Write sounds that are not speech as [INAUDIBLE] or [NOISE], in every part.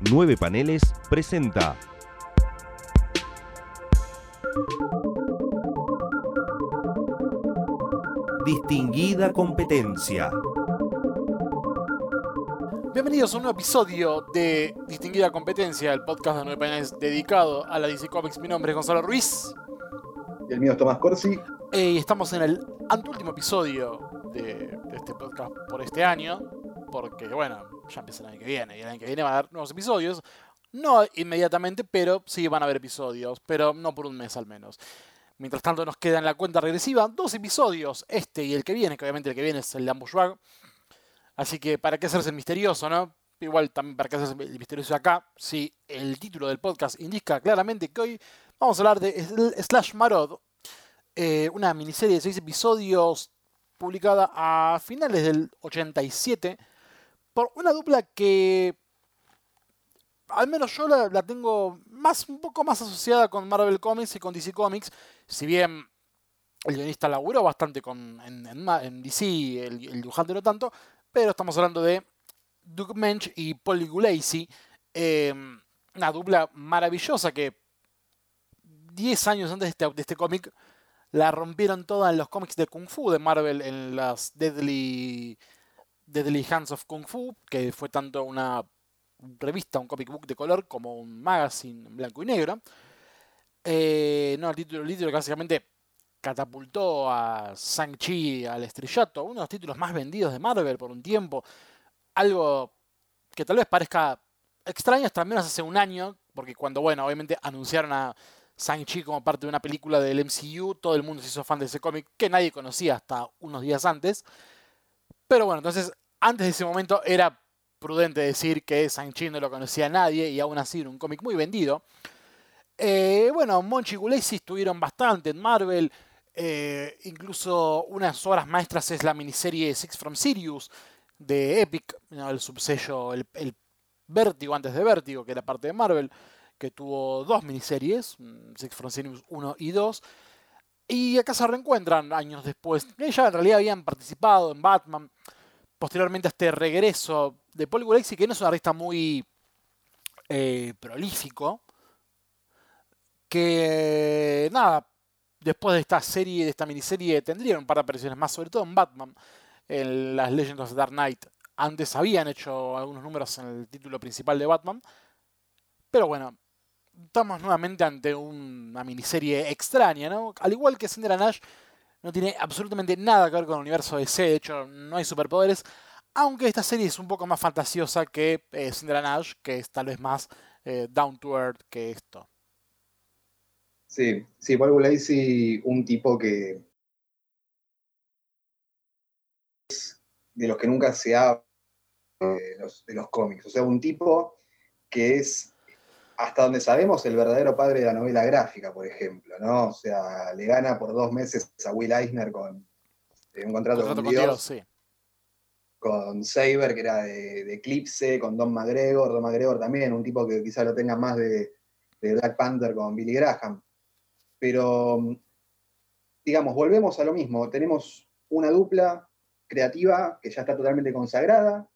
Nueve Paneles presenta. Distinguida competencia. Bienvenidos a un nuevo episodio de Distinguida Competencia, el podcast de Nueve Paneles dedicado a la DC Comics. Mi nombre es Gonzalo Ruiz. Y el mío es Tomás Corsi. Eh, y estamos en el anteúltimo episodio de, de este podcast por este año. Porque, bueno, ya empieza el año que viene. Y el año que viene va a haber nuevos episodios. No inmediatamente, pero sí van a haber episodios. Pero no por un mes al menos. Mientras tanto nos queda en la cuenta regresiva dos episodios, este y el que viene, que obviamente el que viene es el de Ambush Bag. Así que para qué hacerse el misterioso, ¿no? Igual también para qué hacerse el misterioso acá, si el título del podcast indica claramente que hoy vamos a hablar de Slash Marod, eh, una miniserie de seis episodios publicada a finales del 87 por una dupla que al menos yo la, tengo más, un poco más asociada con Marvel Comics y con DC Comics. Si bien el guionista laburó bastante con, en, DC, el, el, dibujante no tanto, pero estamos hablando de Doug Mensch y Paul Gulacy. Eh, una dupla maravillosa que 10 años antes de este, de este cómic la rompieron toda en los cómics de Kung Fu de Marvel, en las Deadly, Deadly Hands of Kung Fu, que fue tanto una revista, un comic book de color, como un magazine blanco y negro. Eh, no, el título, el título básicamente catapultó a Shang-Chi al estrellato, uno de los títulos más vendidos de Marvel por un tiempo. Algo que tal vez parezca extraño hasta menos hace un año, porque cuando, bueno, obviamente anunciaron a Shang-Chi como parte de una película del MCU, todo el mundo se hizo fan de ese cómic que nadie conocía hasta unos días antes. Pero bueno, entonces, antes de ese momento era prudente decir que Shang-Chi no lo conocía nadie y aún así era un cómic muy vendido. Eh, bueno, Monchi y Gulacy estuvieron bastante en Marvel. Eh, incluso unas obras maestras es la miniserie Six from Sirius de Epic, el subsello, el, el Vértigo antes de Vértigo, que era parte de Marvel, que tuvo dos miniseries, mm, Six from Sirius 1 y 2. Y acá se reencuentran años después. Ellas en realidad habían participado en Batman. Posteriormente a este regreso de Paul Gulacy, que no es un artista muy eh, prolífico, que nada, después de esta serie, de esta miniserie, tendrían un par de apariciones más, sobre todo en Batman, en las Legends of the Dark Knight. Antes habían hecho algunos números en el título principal de Batman, pero bueno, estamos nuevamente ante una miniserie extraña, ¿no? Al igual que Cinder Nash, no tiene absolutamente nada que ver con el universo de DC, de hecho no hay superpoderes, aunque esta serie es un poco más fantasiosa que eh, Cinder Nash, que es tal vez más eh, down to earth que esto. Sí, sí, Paul Lacy, un tipo que de los que nunca se habla de los, de los cómics. O sea, un tipo que es, hasta donde sabemos, el verdadero padre de la novela gráfica, por ejemplo, ¿no? O sea, le gana por dos meses a Will Eisner con eh, un contrato, Contrato con con Dios, Dios, sí. con Saber, que era de, de Eclipse, con Don McGregor, Don McGregor también, un tipo que quizá lo tenga más de, de Black Panther con Billy Graham. Pero, digamos, volvemos a lo mismo. Tenemos una dupla creativa que ya está totalmente consagrada,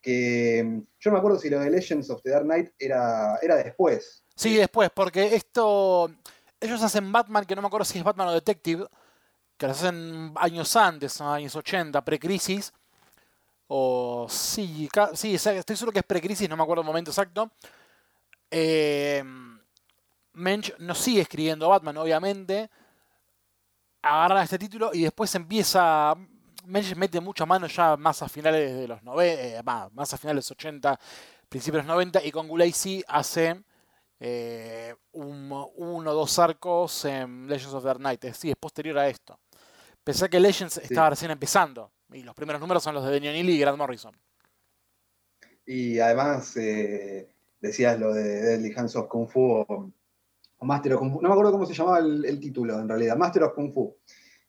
que yo no me acuerdo si lo de Legends of the Dark Knight era, era después. Sí, después, porque esto. Ellos hacen Batman, que no me acuerdo si es Batman o Detective, que lo hacen años antes, años 80, pre-crisis. O sí, sí, estoy seguro que es pre-crisis, no me acuerdo el momento exacto. Eh, Mensch no sigue escribiendo Batman, obviamente. Agarran este título y después empieza. Mensch mete mucha mano ya más a finales de los 90, más, más a finales de los 80, principios de los 90, y con Gulacy hace eh, un, uno o dos arcos en Legends of the Dark Knight. Es, sí, es posterior a esto. Pensé que Legends estaba recién empezando, y los primeros números son los de Daniel Neely y Grant Morrison. Y además eh, decías lo de Deadly Hands of Kung Fu o, o Master of Kung Fu. No me acuerdo cómo se llamaba el, el título en realidad. Master of Kung Fu.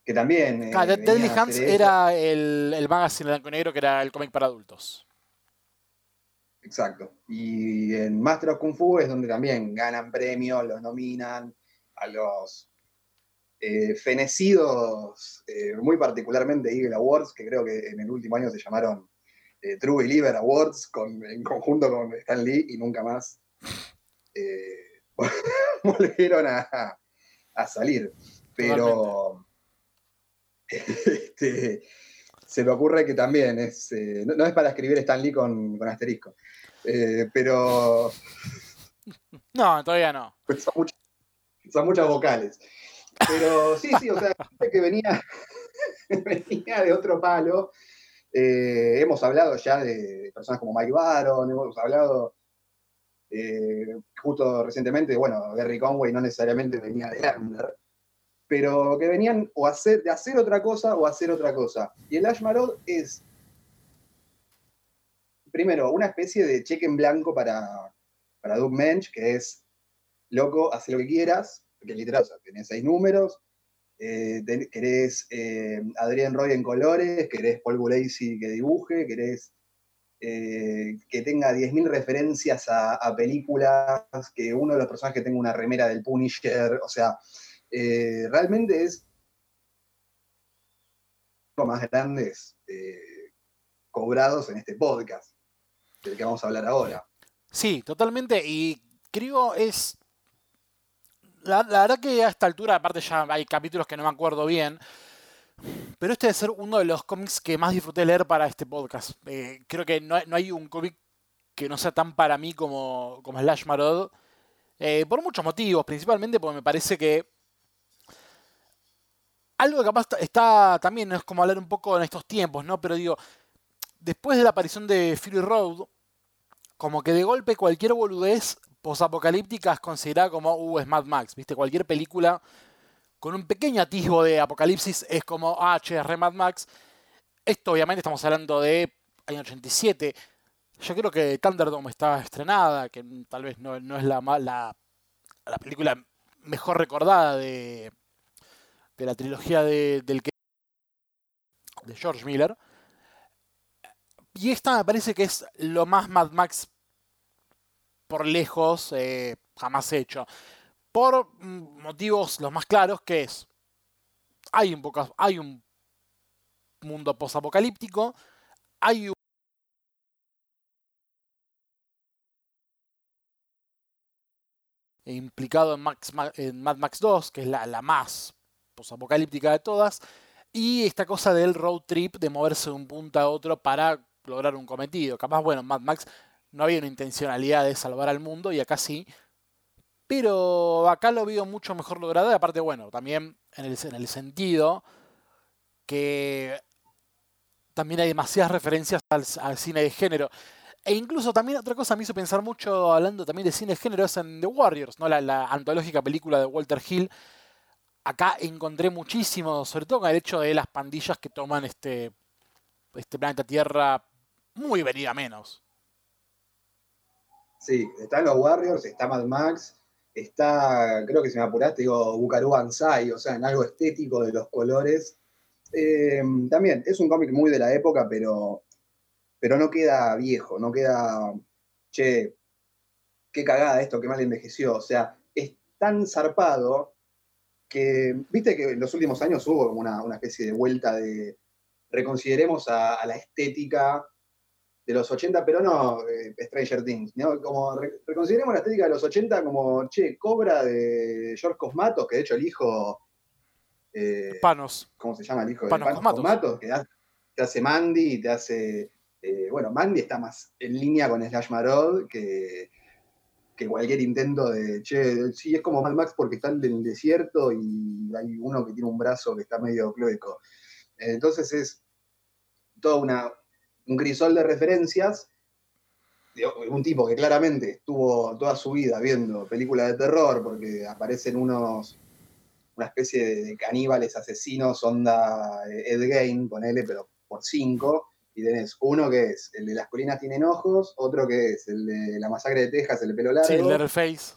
Que también. eh, Claro, venía Deadly a Hands hacer eso. era el, el magazine blanco y negro que era el cómic para adultos. Exacto. Y en Master of Kung Fu es donde también ganan premios, los nominan a los eh, fenecidos, eh, muy particularmente Eagle Awards, que creo que en el último año se llamaron eh, True Believer Awards con, en conjunto con Stan Lee y nunca más eh, [LAUGHS] volvieron a, a salir. Pero [LAUGHS] este, se me ocurre que también es. eh, no, no es para escribir Stan Lee con, con asterisco. Eh, pero No, todavía no. [LAUGHS] son, muchas, son muchas vocales. Pero sí, sí, o sea, [LAUGHS] gente que venía, venía de otro palo. Eh, hemos hablado ya de personas como Mike Baron, hemos hablado eh, justo recientemente, bueno, Gary Conway no necesariamente venía de Under, pero que venían o hacer, de hacer otra cosa o hacer otra cosa. Y el Ash Marod es, primero, una especie de cheque en blanco para, para Doug Mensch, que es, loco, haz lo que quieras, porque literal, o sea, tenés seis números, eh, ten- querés eh, Adrián Roy en colores, querés Paul Gulacy que dibuje, querés eh, que tenga 10.000 referencias a, a películas, que uno de los personajes tenga una remera del Punisher, o sea, eh, realmente es más grandes eh, cobrados en este podcast, del que vamos a hablar ahora. Sí, totalmente. Y creo es. La, verdad que a esta altura, aparte ya hay capítulos que no me acuerdo bien. Pero este debe ser uno de los cómics que más disfruté leer para este podcast. Eh, creo que no, no hay un cómic que no sea tan para mí como, como Slash Marod. Eh, por muchos motivos, principalmente porque me parece que. Algo que capaz está- está también, es como hablar un poco en estos tiempos, ¿no? Pero digo, después de la aparición de Fury Road, como que de golpe cualquier boludez posapocalíptica es considerada como, uh, es Mad Max, ¿viste? Cualquier película con un pequeño atisbo de apocalipsis es como, ah, che, re Mad Max. Esto obviamente estamos hablando de año 87. Yo creo que Thunderdome estaba estrenada, que tal vez no, es la, la, la película mejor recordada de, de la trilogía de, del que de George Miller. Y esta me parece que es lo más Mad Max por lejos eh, jamás hecho. Por mm, motivos los más claros, que es, hay un, poco, hay un mundo hay un implicado en, Mad Max 2, que es la más posapocalíptica de todas, y esta cosa del road trip, de moverse de un punto a otro para lograr un cometido. Capaz, bueno, en Mad Max no había una intencionalidad de salvar al mundo y acá sí. Pero acá lo veo mucho mejor logrado y aparte, bueno, también en el, en el sentido que también hay demasiadas referencias al, cine de género. E incluso también otra cosa me hizo pensar mucho, hablando también de cine de género, es en The Warriors, ¿no? la antológica película de Walter Hill. Acá encontré muchísimo, sobre todo con el hecho de las pandillas que toman este, este planeta Tierra muy venida menos. Sí, están los Warriors, está Mad Max, está, creo que si me apuraste, digo, Bukaru Banzai, o sea, en algo estético de los colores. Eh, también, es un cómic muy de la época, pero, pero no queda viejo, no queda, che, qué cagada esto, qué mal envejeció. O sea, es tan zarpado que, viste que en los últimos años hubo como una, una especie de vuelta de reconsideremos a, a la estética de los 80, pero no eh, Stranger Things, ¿no? Como re- reconsideremos la estética de los 80 como, che, Cobra de George Cosmatos, que de hecho el hijo, eh, Panos. ¿cómo se llama el hijo de Panos Cosmatos. que hace- te hace Mandy y te hace, eh, bueno, Mandy está más en línea con Slash Marod que, que cualquier intento de, che, sí, es como Mad Max porque está en el desierto y hay uno que tiene un brazo que está medio clueco. Entonces es toda una, un crisol de referencias un tipo que claramente estuvo toda su vida viendo películas de terror porque aparecen unos una especie de, de caníbales asesinos onda eh, Ed Gein, ponele, pero por cinco, y tenés uno que es el de las colinas tienen ojos, otro que es el de la masacre de Texas, el de pelo largo, Sí, Letterface.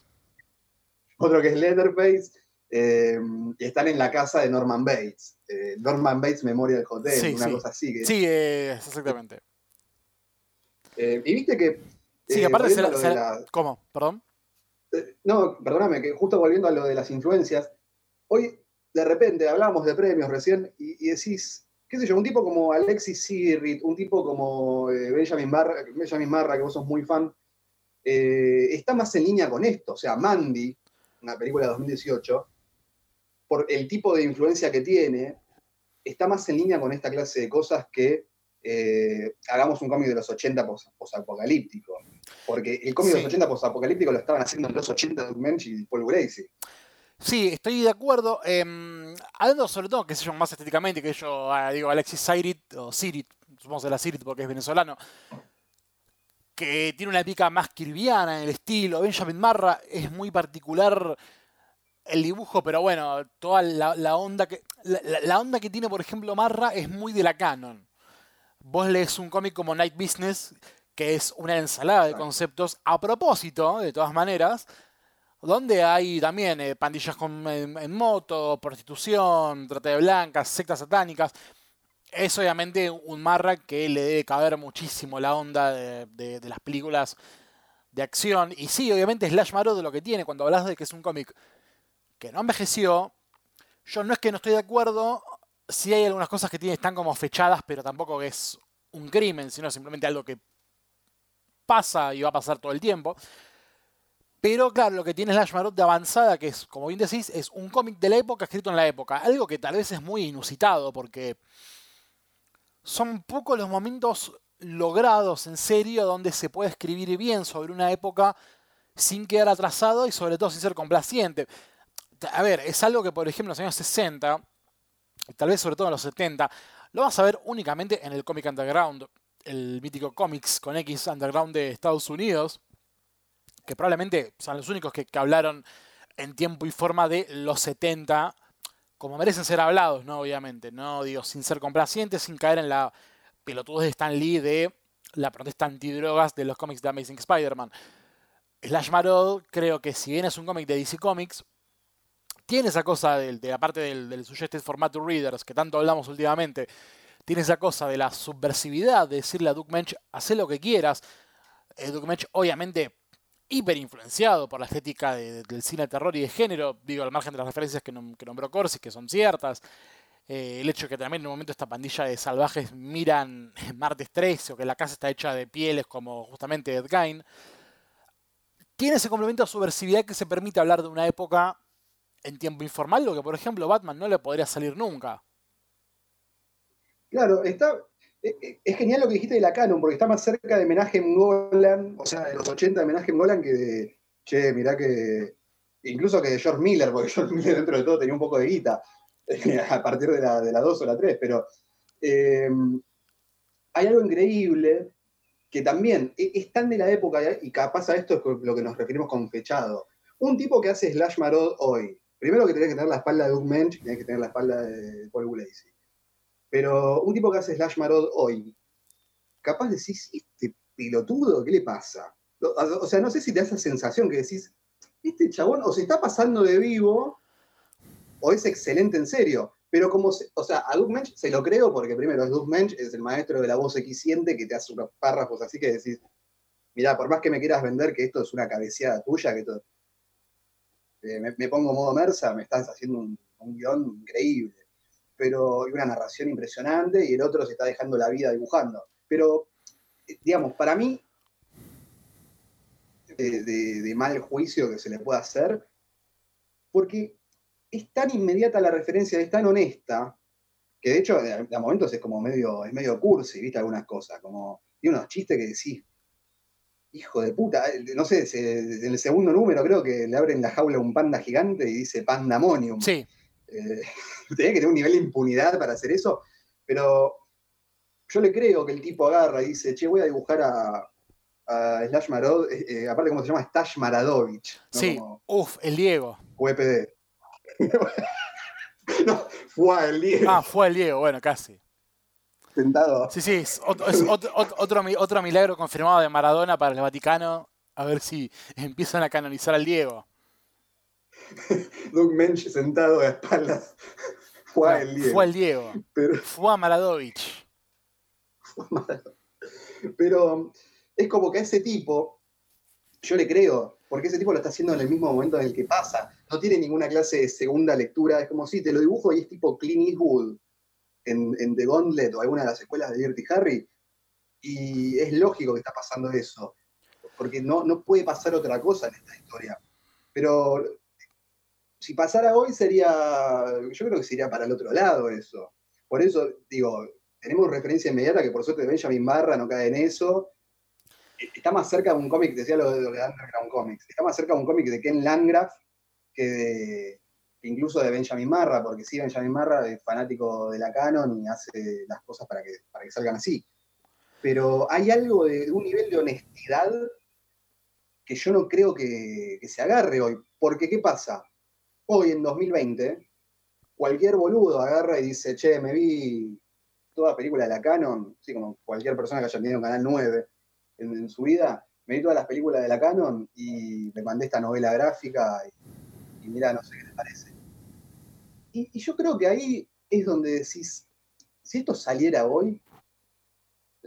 otro que es Leatherface, eh, y están en la casa de Norman Bates. eh, Norman Bates Memorial Hotel, Sí, una sí. cosa así. que- Sí, eh, exactamente. eh, y viste que... Sí, eh, aparte se la- se la- la- ¿Cómo? ¿Perdón? No, perdóname, que justo volviendo a lo de las influencias, hoy de repente hablábamos de premios recién y, y decís, qué sé yo, un tipo como Alexis Sirrit, un tipo como eh, Benjamin, Marra, Benjamin Marra, que vos sos muy fan, eh, está más en línea con esto. O sea, Mandy, una película de 2018, por el tipo de influencia que tiene, está más en línea con esta clase de cosas que eh, hagamos un cómic de los 80 posapocalíptico. Porque el cómic de los 80 posapocalíptico lo estaban haciendo en los 80 de Mensch y Paul Gracie. Sí, estoy de acuerdo. Eh, hablando sobre todo, que se llama más estéticamente, que yo ah, digo Alexis Sirit, o Sirit, supongo que la Sirit porque es venezolano, que tiene una pica más kirviana en el estilo. Benjamin Marra es muy particular el dibujo, pero bueno, toda la, onda que. La, onda que tiene, por ejemplo, Marra es muy de la canon. Vos lees un cómic como Night Business, que es una ensalada de conceptos, a propósito, de todas maneras, donde hay también eh, pandillas en, moto, prostitución, trata de blancas, sectas satánicas. Es obviamente un marra que le debe caber muchísimo la onda de, las películas de acción. Y sí, obviamente Slash de lo que tiene cuando hablas de que es un cómic que no envejeció. Yo no es que no estoy de acuerdo, sí hay algunas cosas que tiene, están como fechadas, pero tampoco es un crimen, sino simplemente algo que pasa y va a pasar todo el tiempo. Pero claro, lo que tiene Slash Marot de avanzada, que es, como bien decís, es un cómic de la época escrito en la época. Algo que tal vez es muy inusitado, porque son pocos los momentos logrados en serio donde se puede escribir bien sobre una época sin quedar atrasado y sobre todo sin ser complaciente. A ver, es algo que por ejemplo en los años 60, tal vez sobre todo en los 70, lo vas a ver únicamente en el cómic underground, el mítico cómics con X underground de Estados Unidos que probablemente son los únicos que, hablaron en tiempo y forma de los 70, como merecen ser hablados, ¿no? Obviamente, ¿no? Digo, sin ser complacientes, sin caer en la pelotudez de Stan Lee de la protesta antidrogas de los cómics de Amazing Spider-Man. Slash Marod, creo que si bien es un cómic de DC Comics, tiene esa cosa de, la parte del, del Suggested Format to Readers, que tanto hablamos últimamente, tiene esa cosa de la subversividad, de decirle a Duke Mensch, haz lo que quieras. Eh, Duke Mensch, obviamente, hiper influenciado por la estética del cine de terror y de género, digo, al margen de las referencias que, nombró Corsi, que son ciertas. Eh, el hecho de que también en un momento esta pandilla de salvajes miran [LAUGHS] Martes 13 o que la casa está hecha de pieles como justamente Ed Gein, tiene ese complemento de subversividad que se permite hablar de una época en tiempo informal, lo que por ejemplo Batman no le podría salir nunca. Claro, está, es genial lo que dijiste de la Canon, porque está más cerca de Menachem Golan, o sea, de los 80 de Menachem Golan, que de, che, mirá que, incluso que de George Miller, porque [LAUGHS] George Miller dentro de todo tenía un poco de guita, [LAUGHS] a partir de la, de 2 o la 3, pero em, hay algo increíble que también e, es tan de la época, y capaz a esto es lo que nos referimos con fechado. Un tipo que hace Slash Marod hoy, primero que tenés que tener la espalda de Doug Mensch, tenés que tener la espalda de Paul Gulacy. Pero un tipo que hace Slash Marod hoy, capaz decís, este pilotudo, ¿qué le pasa? O sea, no sé si te da esa sensación que decís, este chabón o se está pasando de vivo o es excelente en serio. Pero como, o sea, a Doug Mensch se lo creo porque primero, Doug Mensch es el maestro de la voz equisiente que te hace unos párrafos así que decís, mira, por más que me quieras vender que esto es una cabeceada tuya, que eh, me, pongo modo Mersa, me estás haciendo un, un guion increíble pero y una narración impresionante, y el otro se está dejando la vida dibujando. Pero, eh, digamos, para mí, de, mal juicio que se le pueda hacer, porque es tan inmediata la referencia, es tan honesta, que de hecho a, momentos es como medio, es medio cursi, viste algunas cosas, como tiene unos chistes que decís, hijo de puta, eh, no sé, en el segundo número creo que le abren la jaula a un panda gigante y dice pandamonium. Sí. Eh, [LAUGHS] tenía que tener un nivel de impunidad para hacer eso, pero yo le creo que el tipo agarra y dice, che, voy a dibujar a, Slash Marod, eh, eh, aparte cómo se llama, Stash Maradovich. Sí, uff, el Diego. UPD. [LAUGHS] no, fue el Diego. Ah, fue el Diego, bueno, casi. Sentado. Sí, sí, es, otro, otro, otro milagro confirmado de Maradona para el Vaticano. A ver si empiezan a canonizar al Diego. [LAUGHS] Doug Mensch sentado a espaldas. [LAUGHS] Fue el Diego. Fue el Diego. Fue a Maradovich. [LAUGHS] Pero es como que a ese tipo, yo le creo, porque ese tipo lo está haciendo en el mismo momento en el que pasa. No tiene ninguna clase de segunda lectura. Es como si te lo dibujo y es tipo Clint Eastwood. en, en The Gauntlet o alguna de las escuelas de Dirty Harry, y es lógico que está pasando eso, porque no, no puede pasar otra cosa en esta historia. Pero si pasara hoy sería, yo creo que sería para el otro lado eso. Por eso digo, tenemos referencia inmediata que por suerte Benjamin Barra no cae en eso. Está más cerca de un cómic, decía lo de, lo de Underground Comics, está más cerca de un cómic de Ken Landgraf que, de, incluso de Benjamin Marra, porque sí, Benjamin Marra es fanático de la canon y hace las cosas para que, para que salgan así. Pero hay algo de, un nivel de honestidad que yo no creo que, que se agarre hoy. Porque, ¿qué pasa? Hoy, en 2020, cualquier boludo agarra y dice, che, me vi toda película de la Canon, así como cualquier persona que haya tenido un Canal 9 en, en, su vida, me vi todas las películas de la Canon y me mandé esta novela gráfica y, y mira, no sé qué te parece. Y, y, yo creo que ahí es donde decís, si esto saliera hoy,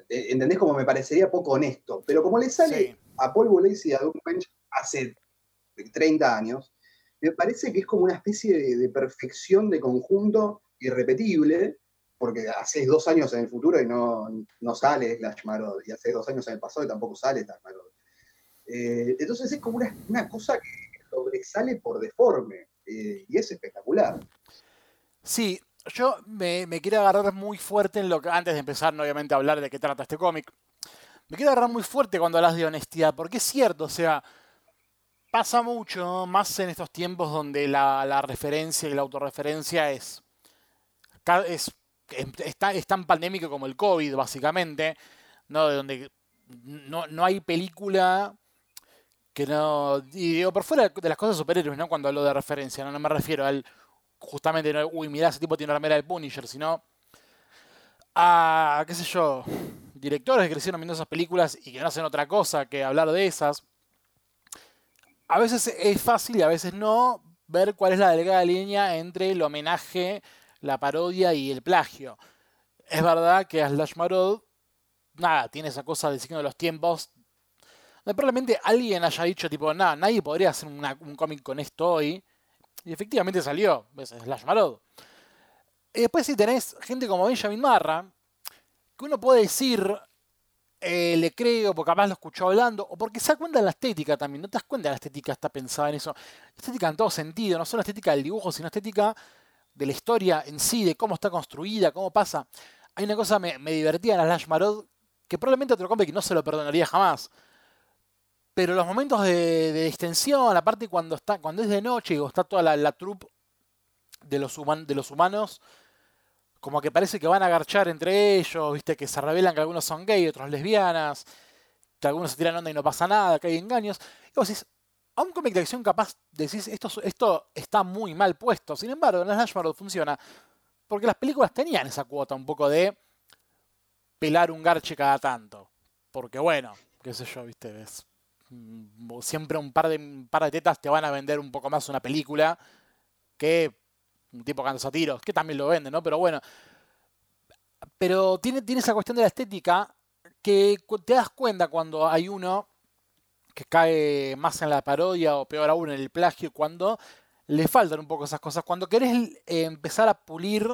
eh, ¿entendés? Como me parecería poco honesto, pero como le sale sí. a Paul Boles y a Doug Bench hace 30 años, me parece que es como una especie de, perfección de conjunto irrepetible, porque hace dos años en el futuro y no, no sale Slash Marod, y hace dos años en el pasado y tampoco sale Slash Marod. Eh, entonces es como una, cosa que sobresale por deforme, eh, y es espectacular. Sí, yo me, me, quiero agarrar muy fuerte en lo que, antes de empezar, obviamente, a hablar de qué trata este cómic, me quiero agarrar muy fuerte cuando hablas de honestidad, porque es cierto, o sea, pasa mucho, más en estos tiempos donde la, referencia y la autorreferencia es, es está, es tan pandémico como el COVID, básicamente, ¿no? De donde no, no hay película que no. Y digo, por fuera de las cosas superhéroes, ¿no? Cuando hablo de referencia, no, no me refiero al. Justamente, no, uy, mirá, ese tipo tiene una remera del Punisher, sino. A, qué sé yo, directores que crecieron viendo esas películas y que no hacen otra cosa que hablar de esas. A veces es fácil y a veces no ver cuál es la delgada línea entre el homenaje la parodia y el plagio. Es verdad que Slash Marod, nada, tiene esa cosa del signo de los tiempos. Probablemente alguien haya dicho, tipo, nada, nadie podría hacer un cómic con esto hoy. Y efectivamente salió, es Slash Marod. Y después si tenés gente como Benjamin Marra, que uno puede decir, eh, le creo, porque capaz lo escuchó hablando, o porque se da cuenta de la estética también. No te das cuenta de la estética está pensada en eso. Estética en todo sentido, no solo estética del dibujo, sino estética de la historia en sí, de cómo está construida, cómo pasa. Hay una cosa me, me divertía en Slash Marod que probablemente otro cómic no se lo perdonaría jamás. Pero los momentos de, de extensión, aparte cuando está cuando es de noche y está toda la, la troupe de los humanos, como que parece que van a agarchar entre ellos, viste, que se revelan que algunos son gay, otros lesbianas, que algunos se tiran onda y no pasa nada, que hay engaños. Y vos decís, a un cómic de acción capaz decís, esto, esto está muy mal puesto. Sin embargo, en Slash Marod funciona porque las películas tenían esa cuota un poco de pelar un garche cada tanto. Porque bueno, qué sé yo, viste, ves. Mm, siempre un par de, un par de tetas te van a vender un poco más una película que un tipo cantando a tiros, que también lo vende, ¿no? Pero bueno. Pero tiene, tiene esa cuestión de la estética que te das cuenta cuando hay uno que cae más en la parodia o peor aún en el plagio cuando le faltan un poco esas cosas. Cuando querés eh, empezar a pulir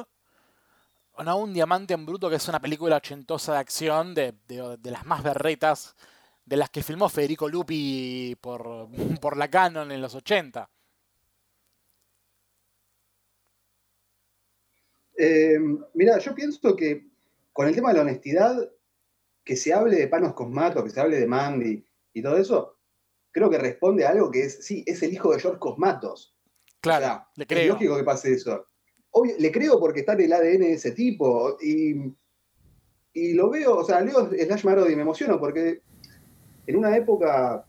no, un diamante en bruto, que es una película ochentosa de acción de, de, de, las más berretas de las que filmó Federico Lupi por, por la Canon en los 80. Eh, mira, yo pienso que con el tema de la honestidad, que se hable de Panos Cosmato, que se hable de Mandy, y todo eso, creo que responde a algo que es, sí, es el hijo de George Cosmatos. Claro, o sea, le creo. Es lógico que pase eso. Obvio, le creo porque está en el ADN de ese tipo. Y, y lo veo, o sea, leo Slash Marod y me emociono porque en una época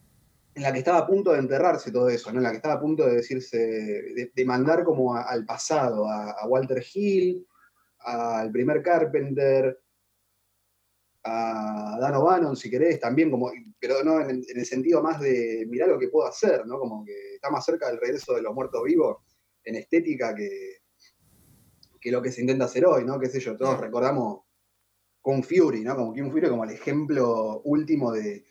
en la que estaba a punto de enterrarse todo eso, ¿no? en la que estaba a punto de decirse, de, de mandar como a, al pasado, a, a Walter Hill, al primer Carpenter, a Dan O'Bannon, si querés, también, como, pero no en el, en el, sentido más de mirar lo que puedo hacer, ¿no? Como que está más cerca del regreso de los muertos vivos en estética que, que lo que se intenta hacer hoy, ¿no? Qué sé yo, todos recordamos con Fury, ¿no? Como King Fury como el ejemplo último de,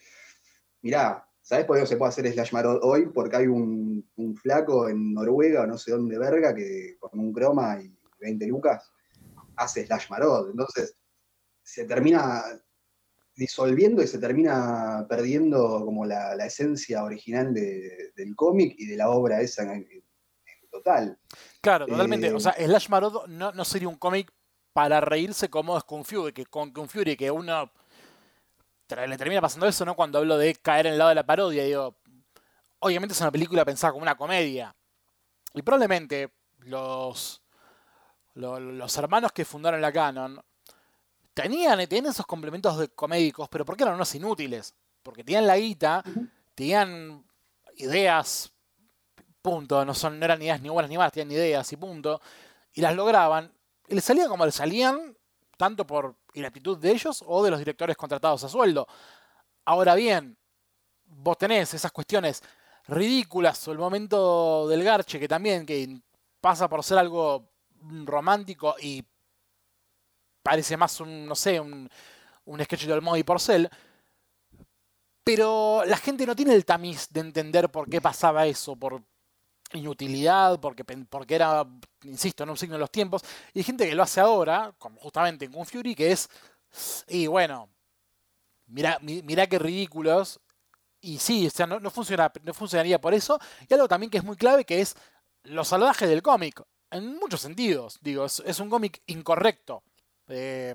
mirá, ¿sabés por qué no se puede hacer Slash Marod hoy? Porque hay un, un flaco en Noruega o no sé dónde verga que con un croma y 20 lucas hace Slash Marot. Entonces, se termina disolviendo y se termina perdiendo como la, esencia original del cómic y de la obra esa en, total. Claro, totalmente. o eh, sea, Slash Marot no, no sería un cómic para reírse como es Kung Fury, que con Kung Fury que uno le termina pasando eso, ¿no? Cuando hablo de caer en el lado de la parodia, digo, obviamente es una película pensada como una comedia. Y probablemente los, los, hermanos que fundaron la Canon tenían, tenían esos complementos de comédicos, pero ¿por qué eran unos inútiles? Porque tenían la guita, tenían ideas, punto, no, son, no eran ideas ni buenas ni malas, tenían ideas y punto, y las lograban, y les salían como les salían, tanto por inaptitud de ellos o de los directores contratados a sueldo. Ahora bien, vos tenés esas cuestiones ridículas o el momento del garche que también que pasa por ser algo romántico y parece más un, no sé, un, un sketch del modo porcel. Pero la gente no tiene el tamiz de entender por qué pasaba eso, por inutilidad, porque, porque era, insisto, en un signo de los tiempos. Y hay gente que lo hace ahora, como justamente en Kung Fury, que es, y bueno, mira, mira qué ridículos. Y sí, o sea, no, funciona, no funcionaría por eso. Y algo también que es muy clave, que es los salvajes del cómic. En muchos sentidos. Digo, es, un cómic incorrecto. Eh,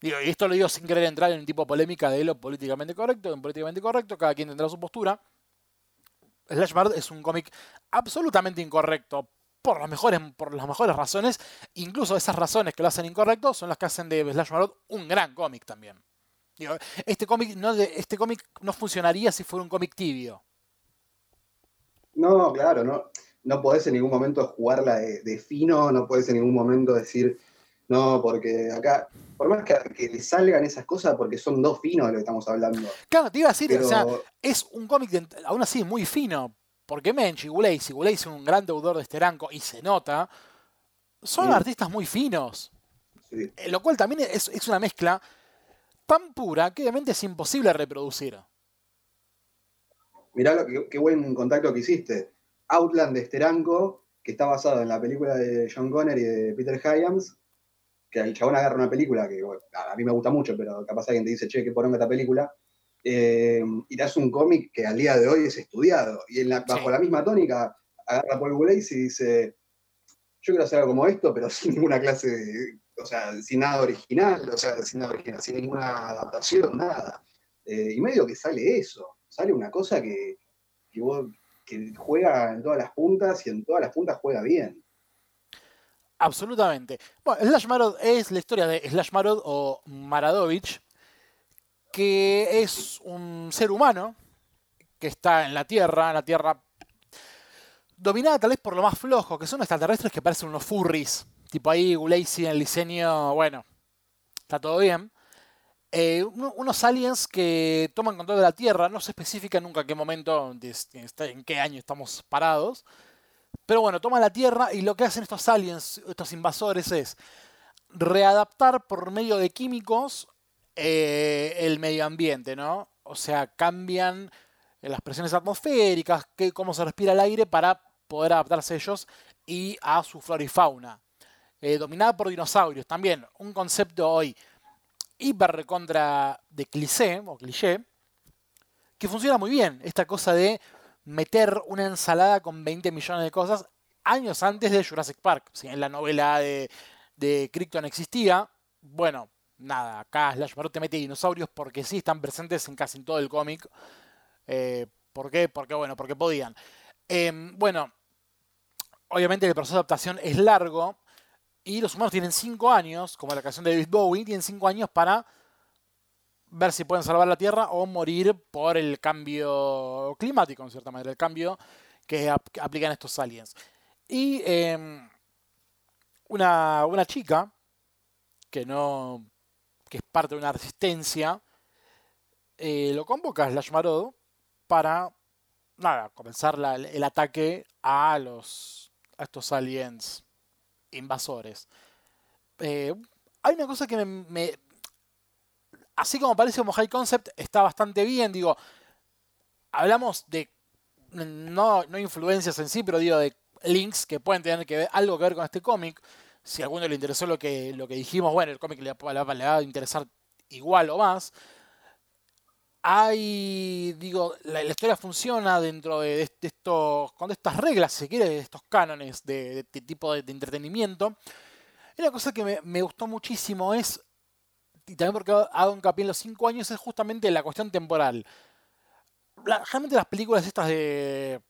digo, y esto lo digo sin querer entrar en un tipo de polémica de lo políticamente correcto, en políticamente correcto, cada quien tendrá su postura. Slash Bard es un cómic absolutamente incorrecto por las mejores, por las mejores razones. Incluso esas razones que lo hacen incorrecto son las que hacen de Slash Bard un gran cómic también. este cómic no, este no funcionaría si fuera un cómic tibio. No, claro, no, no podés en ningún momento jugarla de, fino, no podés en ningún momento decir, no, porque acá, por más que, le salgan esas cosas, porque son dos finos de lo que estamos hablando. Claro, te iba a decir, o sea, es un cómic aún así muy fino, porque Menchi, Gulei, si Gulei es un gran deudor de Esteranco y se nota, son artistas muy finos. Eh, lo cual también es, una mezcla tan pura que obviamente es imposible reproducir. Mirá lo qué buen contacto que hiciste. Outland de Esteranco, que está basado en la película de John Conner y de Peter Hyams, que el chabón agarra una película que a mí me gusta mucho, pero capaz alguien te dice, che, qué poronga esta película, eh, y te hace un cómic que al día de hoy es estudiado. Y bajo la misma tónica, agarra Paul Blaze y dice, yo quiero hacer algo como esto, pero [LAUGHS] sin ninguna clase de, o sea, sin nada original, o sea, sin nada original, sin ninguna adaptación, nada. Eh, y medio que sale eso, sale una cosa que, que, que juega en todas las puntas y en todas las puntas juega bien. Absolutamente. Bueno, Slash Marod es la historia de Slash Marod o Maradovich, que es un ser humano que está en la Tierra, en la Tierra dominada tal vez por lo más flojo, que son extraterrestres que parecen unos furries. Tipo ahí, Gulacy en el diseño, bueno, está todo bien. Eh, unos aliens que toman control de la Tierra, no se especifica nunca en qué momento, en qué año estamos parados. Pero bueno, toman la Tierra y lo que hacen estos aliens, estos invasores, es readaptar por medio de químicos eh, el medio ambiente, ¿no? O sea, cambian las presiones atmosféricas, que, cómo se respira el aire para poder adaptarse ellos y a su flora y fauna. Eh, dominada por dinosaurios, también un concepto hoy hiper recontra de cliché o cliché, que funciona muy bien. Esta cosa de meter una ensalada con 20 millones de cosas años antes de Jurassic Park. Si en la novela de, de Krypton existía, bueno, nada, acá Slash Barot te mete dinosaurios porque sí están presentes en casi todo el cómic. Eh, ¿Por qué? Porque, bueno, porque podían. Em, bueno, obviamente el proceso de adaptación es largo y los humanos tienen 5 años, como la canción de David Bowie, tienen 5 años para ver si pueden salvar la Tierra o morir por el cambio climático, en cierta manera, el cambio que aplican estos aliens. Y em, una, una chica que no que es parte de una resistencia, eh, lo convoca a Slash Marod para nada, comenzar el ataque a los a estos aliens invasores. Eh, hay una cosa que me, así como parece como high concept está bastante bien, digo, hablamos de no, no influencias en sí, pero digo de links que pueden tener que ver, algo que ver con este cómic. si a alguno le interesó lo que, lo que dijimos, bueno, el cómic le, le va a interesar igual o más hay, digo, la, historia funciona dentro de, estos, con estas reglas, si quiere, de estos cánones de, este tipo de, entretenimiento. Y una cosa que me, gustó muchísimo es, y también porque hago hincapié en los cinco años, es justamente la cuestión temporal. realmente las películas estas de,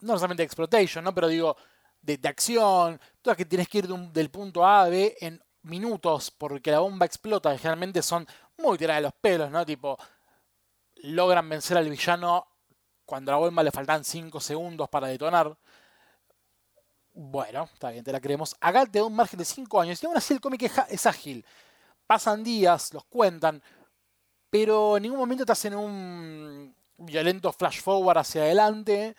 no solamente de exploitation, ¿no? pero digo, de, acción, todas que tienes que ir del punto A a B en minutos porque la bomba explota, generalmente son muy tiradas de los pelos, ¿no? Tipo, logran vencer al villano cuando a la bomba le faltan 5 segundos para detonar. Bueno, está bien, te la creemos. Acá te da un margen de 5 años y aún así el cómic es ágil. Pasan días, los cuentan, pero en ningún momento te hacen un violento flash forward hacia adelante,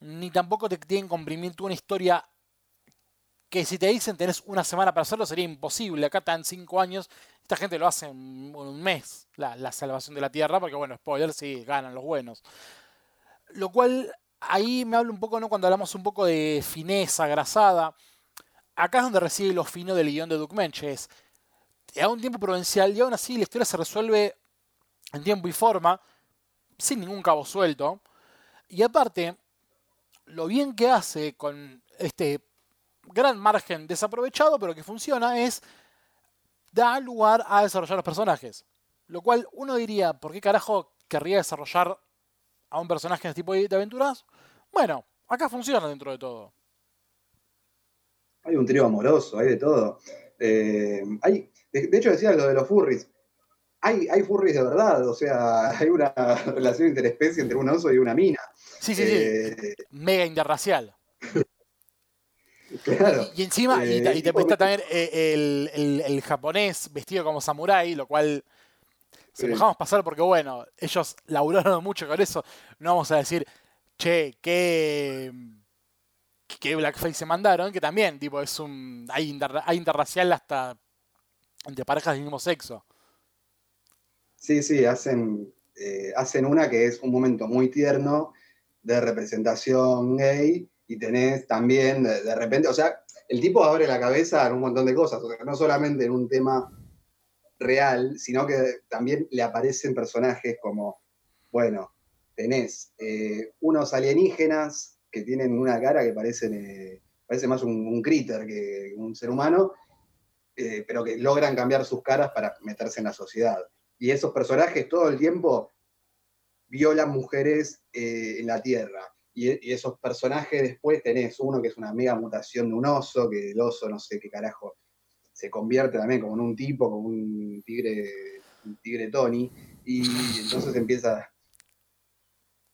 ni tampoco te tienen comprimir una historia que si te dicen tenés una semana para hacerlo sería imposible. Acá están 5 años esta gente lo hace en un mes, la, salvación de la Tierra, porque bueno, spoiler, sí, ganan los buenos. Lo cual ahí me habla un poco, ¿no? Cuando hablamos un poco de fineza, grasada. Acá es donde recibe lo fino del guion de Duke. Es a un tiempo provincial y aún así la historia se resuelve en tiempo y forma, sin ningún cabo suelto. Y aparte, lo bien que hace con este gran margen desaprovechado, pero que funciona, es da lugar a desarrollar los personajes. Lo cual uno diría, ¿por qué carajo querría desarrollar a un personaje en este tipo de aventuras? Bueno, acá funciona dentro de todo. Hay un trío amoroso, hay de todo. Eh, hay, de, hecho decía lo de los furries. Hay, hay furries de verdad, o sea, [LAUGHS] hay una relación interespecie entre un oso y una mina. Sí, sí, sí. Eh, Mega interracial. Claro. Y, encima, y, te eh, está también eh, el, japonés vestido como samurái, lo cual se lo dejamos pasar porque, bueno, ellos laburaron mucho con eso. No vamos a decir, che, qué, qué blackface se mandaron, que también, tipo, es un. Hay, interracial hasta entre parejas del mismo sexo. Sí, sí, hacen, eh, hacen una que es un momento muy tierno de representación gay y tenés también, de, repente, o sea, el tipo abre la cabeza en un montón de cosas, no solamente en un tema real, sino que también le aparecen personajes como, bueno, tenés eh, unos alienígenas que tienen una cara que parecen, eh, parece más un, critter que un ser humano, eh, pero que logran cambiar sus caras para meterse en la sociedad. Y esos personajes todo el tiempo violan mujeres en la Tierra y, esos personajes después tenés uno que es una mega mutación de un oso, que el oso no sé qué carajo se convierte también como en un tipo, como un tigre, tigre Tony, y entonces empieza,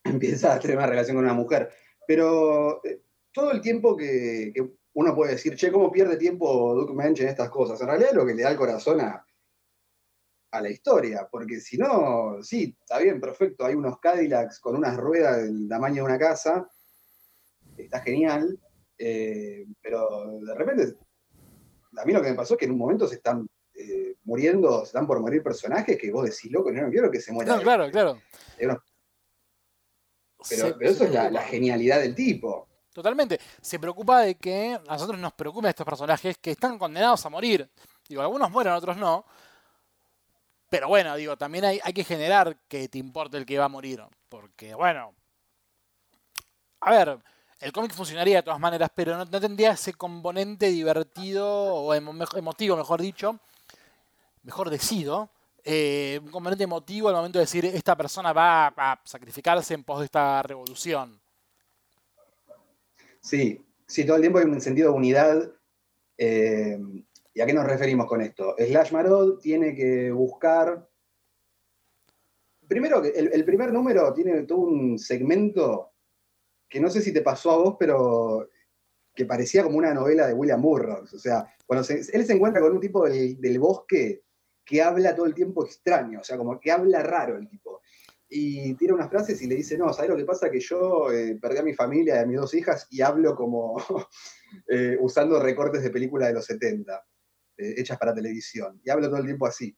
empieza a tener una relación con una mujer. Pero eh, todo el tiempo que, uno puede decir, che, ¿cómo pierde tiempo Duke Mensch en estas cosas? En realidad lo que le da el corazón a, a la historia, porque si no, sí, está bien, perfecto, hay unos Cadillacs con unas ruedas del tamaño de una casa, está genial, eh, pero de repente, a mí lo que me pasó es que en un momento se están eh, muriendo, se están por morir personajes que vos decís, loco, no quiero que se mueran. No, claro, claro. Pero, eso es la, genialidad del tipo. Totalmente. Se preocupa de que a nosotros nos preocupen estos personajes que están condenados a morir. Digo, algunos mueren, otros no. Pero bueno, digo, también hay, que generar que te importe el que va a morir. Porque, bueno. A ver, el cómic funcionaría de todas maneras, pero no, tendría ese componente divertido o emotivo, mejor dicho. Mejor decido. Eh, un componente emotivo al momento de decir esta persona va a sacrificarse en pos de esta revolución. Sí, sí, todo el tiempo hay un sentido de unidad. Eh, ¿Y a qué nos referimos con esto? Slash Marod tiene que buscar. Primero, el, primer número tiene todo un segmento que no sé si te pasó a vos, pero que parecía como una novela de William Burroughs. O sea, cuando él se encuentra con un tipo del, bosque que habla todo el tiempo extraño, o sea, como que habla raro el tipo. Y tira unas frases y le dice, no, ¿sabes lo que pasa? Que yo eh, perdí a mi familia y a mis dos hijas y hablo como [LAUGHS] eh, usando recortes de películas de los 70. Eh, hechas para televisión. Y habla todo el tiempo así.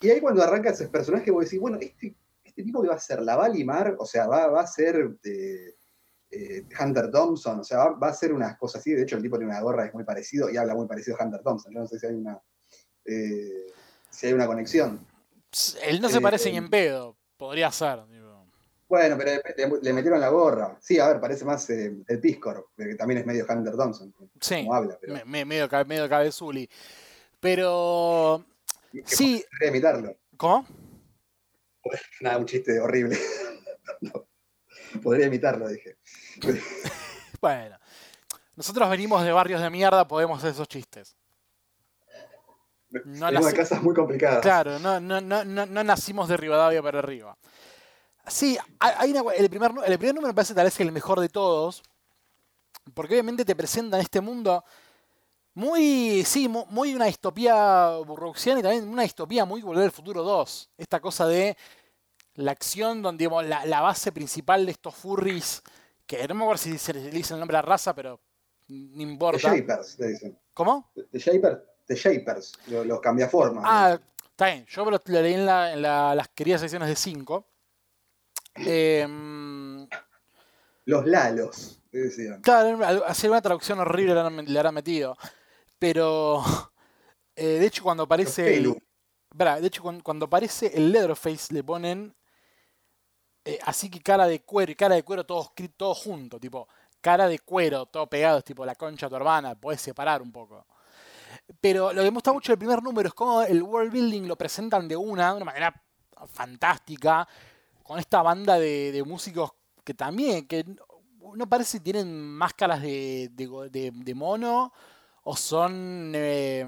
Y ahí cuando arranca ese personaje, vos decís, bueno, este, este tipo que va a ser, ¿la va a limar? O sea, va, a ser Hunter Thompson, o sea, va, va a ser unas cosas así. De hecho, el tipo tiene una gorra que es muy parecido y habla muy parecido a Hunter Thompson. Yo no sé si hay una, si hay una conexión. Él no se parece ni en pedo. Podría ser. digo. Bueno, pero le, le metieron la gorra. Sí, a ver, parece más eh, el Piscor, que también es medio Hunter Thompson, Sí. como habla, pero Me- me- medio, medio cabezuli. Pero. que Sí. podría imitarlo. ¿Cómo? Nada, un chiste horrible. [LAUGHS] No. Podría imitarlo, dije. [LAUGHS] Bueno. Nosotros venimos de barrios de mierda, podemos hacer esos chistes. [LAUGHS] No Tengo nací- casas muy complicadas. Claro, no, no, no, no, no nacimos de Rivadavia para arriba. Sí, hay una- el, primer, el primer número me parece tal vez el mejor de todos, porque obviamente te presentan este mundo muy, sí, mu- muy una distopía burroughsiana y también una distopía muy Volver al Futuro 2. Esta cosa de la acción donde digamos, la, la base principal de estos furries, que no me acuerdo si se le dice el nombre a la raza, pero no The importa. Shapers, le dicen. ¿Cómo? The Shapers, The Shapers, lo- los, cambiaformas. Ah, está bien. Yo lo, lo leí en, la- en la- las queridas secciones de 5. Los Lalos, decían. claro, hacer una traducción horrible le habrán, le habrán metido. Pero, eh, de hecho, cuando aparece. el- de hecho, cuando, cuando aparece el Leatherface le ponen. eh, así que cara de cuero y cara de cuero todo escrito todo junto. Tipo, cara de cuero, todo pegado. Es tipo la concha de tu hermana. Podés separar un poco. Pero lo que me gusta mucho del primer número es cómo el world building lo presentan de una, de una manera fantástica, con esta banda de, de músicos que también, que no parece si tienen máscaras de, de mono o son eh,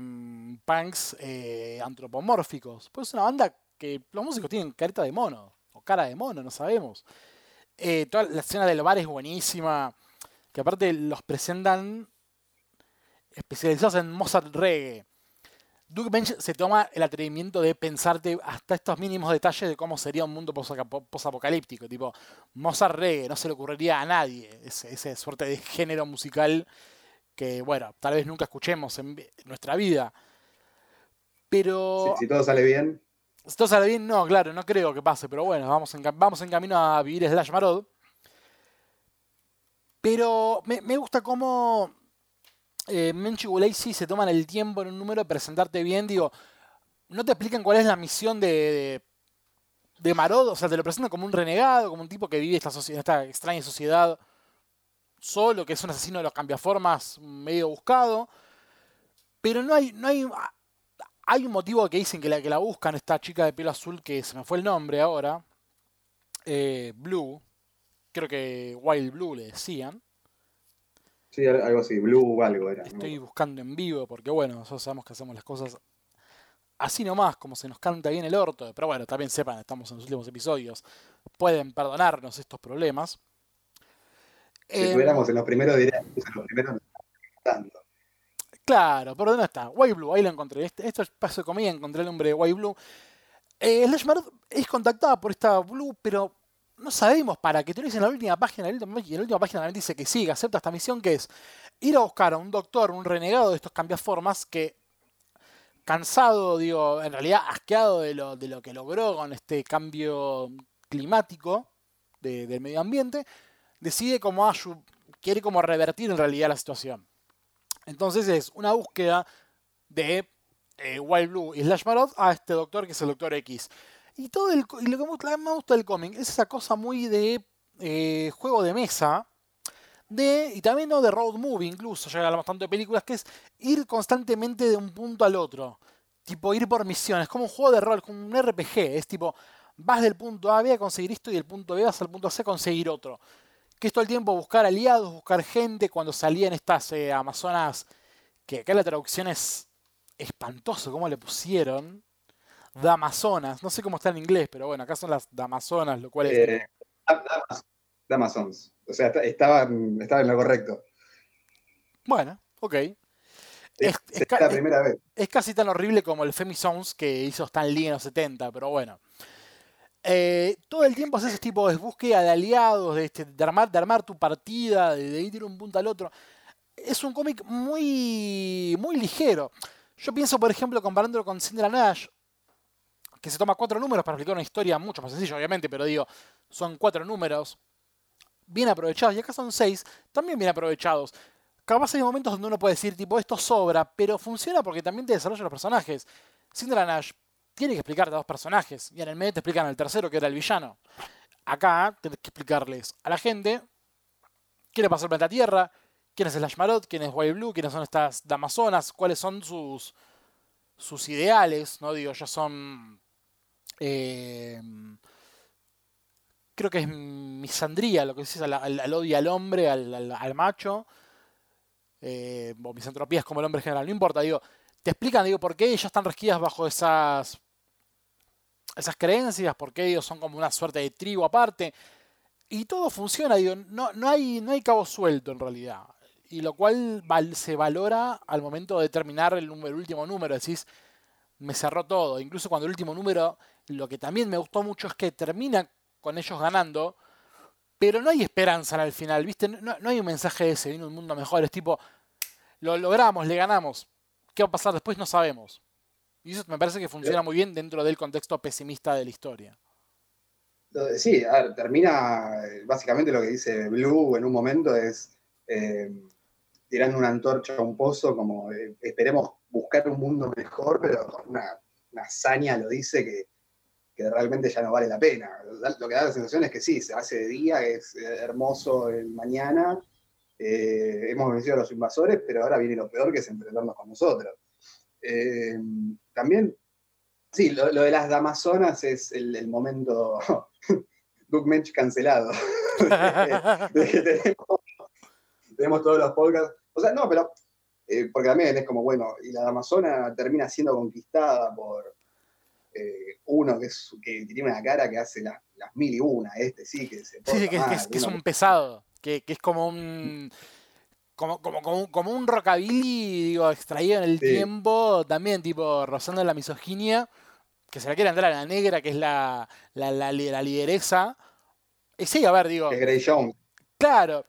punks eh, antropomórficos. Pues es una banda que los músicos tienen careta de mono, o cara de mono, no sabemos. Eh, toda la escena del bar es buenísima, que aparte los presentan especializados en Mozart Reggae. Duke Bench se toma el atrevimiento de pensarte hasta estos mínimos detalles de cómo sería un mundo posapocalíptico. Tipo, Mozart Reggae, no se le ocurriría a nadie ese, ese suerte de género musical que, bueno, tal vez nunca escuchemos en nuestra vida. Pero, Si, si todo sale bien, si todo sale bien, no, claro, no creo que pase, pero bueno, vamos en, vamos en camino a vivir Slash Marod. Pero me, me gusta cómo eh, Menchu y Lacey se toman el tiempo en un número de presentarte bien. Digo, no te explican cuál es la misión de, de, Marod, o sea, te lo presentan como un renegado, como un tipo que vive esta, esta extraña sociedad solo, que es un asesino de los cambiaformas medio buscado. Pero no hay, no hay, hay un motivo que dicen que la que la buscan, esta chica de pelo azul que se me fue el nombre ahora. eh, Blue. Creo que Wild Blue le decían. Sí, algo así, Blue algo era. Estoy buscando en vivo porque, bueno, nosotros sabemos que hacemos las cosas así nomás, como se nos canta bien el orto. Pero bueno, también sepan, estamos en los últimos episodios. Pueden perdonarnos estos problemas. Si Em, estuviéramos en los primeros, diríamos en los primeros cantando. Claro, ¿por dónde está? White Blue, ahí lo encontré. Este, esto es paso de comida, encontré el nombre de White Blue. Eh, Slash Marot es contactada por esta Blue, pero no sabemos para qué. Te lo dice en la última página. Y en la última página también dice que sí, que acepta esta misión, que es ir a buscar a un doctor, un renegado de estos cambiaformas, que cansado, digo, en realidad asqueado de lo, de lo que logró con este cambio climático de- del medio ambiente, decide como quiere como revertir en realidad la situación. Entonces es una búsqueda de eh, Wild Blue y Slash Marot a este doctor que es el Doctor X. Y todo lo que me gusta- del cómic es esa cosa muy de eh, juego de mesa. De, y también no de road movie, incluso, ya hablamos tanto de películas, que es ir constantemente de un punto al otro. Tipo, ir por misiones, como un juego de rol, como un RPG. Es tipo, vas del punto A a B a conseguir esto y del punto B vas al punto C a conseguir otro. Que es todo el tiempo buscar aliados, buscar gente. Cuando salían estas eh, Amazonas, que acá la traducción es espantoso, cómo le pusieron. Damazonas, no sé cómo está en inglés, pero bueno, acá son las Damazonas, lo cual es. Eh, Damazons. O sea, est- estaba, estaba en lo correcto. Bueno, ok. Es, Es, es ca- la primera vez. es casi tan horrible como el Femisounds que hizo Stan Lee en los 70, pero bueno. Eh, todo el tiempo haces ese tipo de búsqueda de aliados, de, este, de armar, de armar tu partida, de, de ir de un punto al otro. Es un cómic muy, muy ligero. Yo pienso, por ejemplo, comparándolo con Cinderella Nash, que se toma cuatro números para explicar una historia mucho más sencilla, obviamente, pero digo, son cuatro números. bien aprovechados, y acá son seis, también bien aprovechados. Capaz hay momentos donde uno puede decir, tipo, esto sobra, pero funciona porque también te desarrolla los personajes. Syndra Nash tiene que explicarte a dos personajes, y en el medio te explican al tercero, que era el villano. Acá tienes que explicarles a la gente qué le pasó al planeta Tierra, quién es Slash Marot, quién es White Blue, quiénes son estas Damazonas, cuáles son sus, sus ideales, ¿no? Digo, ya son... eh, creo que es misandría, lo que decís, al, odio al hombre, al, macho. Eh, o misantropía es como el hombre en general, no importa, digo, te explican, digo, por qué ellos están resquidas bajo esas esas creencias, por qué ellos son como una suerte de tribu aparte. Y todo funciona, digo, no, no, hay, no hay cabo suelto en realidad. Y lo cual se valora al momento de terminar el, el último número. Decís, me cerró todo. Incluso cuando el último número, lo que también me gustó mucho es que termina con ellos ganando, pero no hay esperanza al final, ¿viste? No, no hay un mensaje de ese, viene un mundo mejor. Es tipo, lo logramos, le ganamos. ¿Qué va a pasar después? No sabemos. Y eso me parece que funciona muy bien dentro del contexto pesimista de la historia. Sí, a ver, termina, eh, básicamente lo que dice Blue en un momento es eh, tirando una antorcha a un pozo, como eh, esperemos buscar un mundo mejor, pero una, una hazaña lo dice que, que realmente ya no vale la pena. Lo que da la sensación es que sí, se hace de día, es eh, hermoso el mañana, eh, hemos vencido a los invasores, pero ahora viene lo peor que es enfrentarnos con nosotros. Eh, también, sí, lo, de las Damazonas es el, momento [LAUGHS] Doug Mensch cancelado. [LAUGHS] Tenemos, todos los podcasts. O sea, no, pero porque también es como, bueno, y la Amazona termina siendo conquistada por eh, uno que, es, que tiene una cara que hace las, las mil y una, este sí, que se Sí, sí, que, es- es, que es un pesado, que, que es como un como, como, como, un- como un rockabilly, digo, extraído en el Sí. tiempo, también tipo rozando la misoginia, que se la quiere andar a la negra, que es la, la, la, la lideresa. Y sí, a ver, digo, es Grey Jones. claro,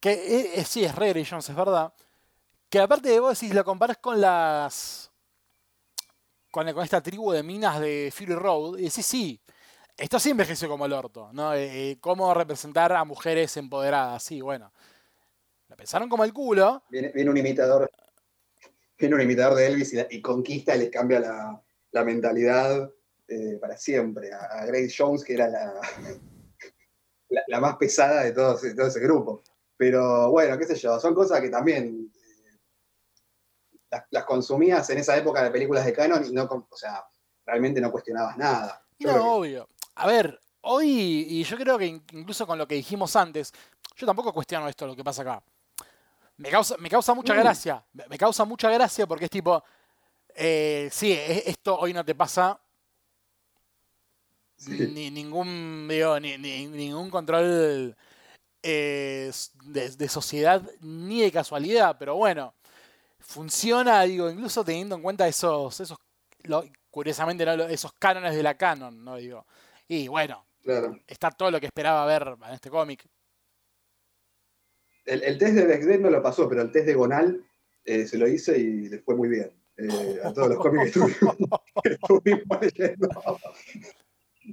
que eh, eh, sí, es re Grey Jones, es verdad. Que aparte de vos, si lo comparas con las. Con, con esta tribu de minas de Fury Road, y decís, sí, esto sí envejeció como el orto, ¿no? Eh, eh, cómo representar a mujeres empoderadas, sí, bueno. La pensaron como el culo, Viene, viene un imitador, viene un imitador de Elvis y, conquista y le cambia la, la mentalidad eh, para siempre a, a Grace Jones, que era la, [LAUGHS] la, más pesada de todo, de todo ese grupo. Pero bueno, qué sé yo, son cosas que también las, las consumías en esa época de películas de canon y no, o sea, realmente no cuestionabas nada. Yo No, que- obvio. A ver, hoy, y yo creo que in- incluso con lo que dijimos antes, yo tampoco cuestiono esto, lo que pasa acá. Me causa, me causa mucha Mm. gracia. Me causa mucha gracia porque es tipo, eh, sí, e- esto hoy no te pasa Sí. ni ningún, digo, ni, ni- ningún control eh, de, de sociedad ni de casualidad, pero bueno, funciona, digo, incluso teniendo en cuenta esos, esos lo- curiosamente, esos cánones de la canon, ¿no? Digo. Y bueno, claro. está todo lo que esperaba ver en este cómic. El, el test de Bechdel no lo pasó, pero el test de Gonal eh, se lo hice y le fue muy bien. Eh, a todos los cómics que estuvimos, [LAUGHS] que estuvimos leyendo.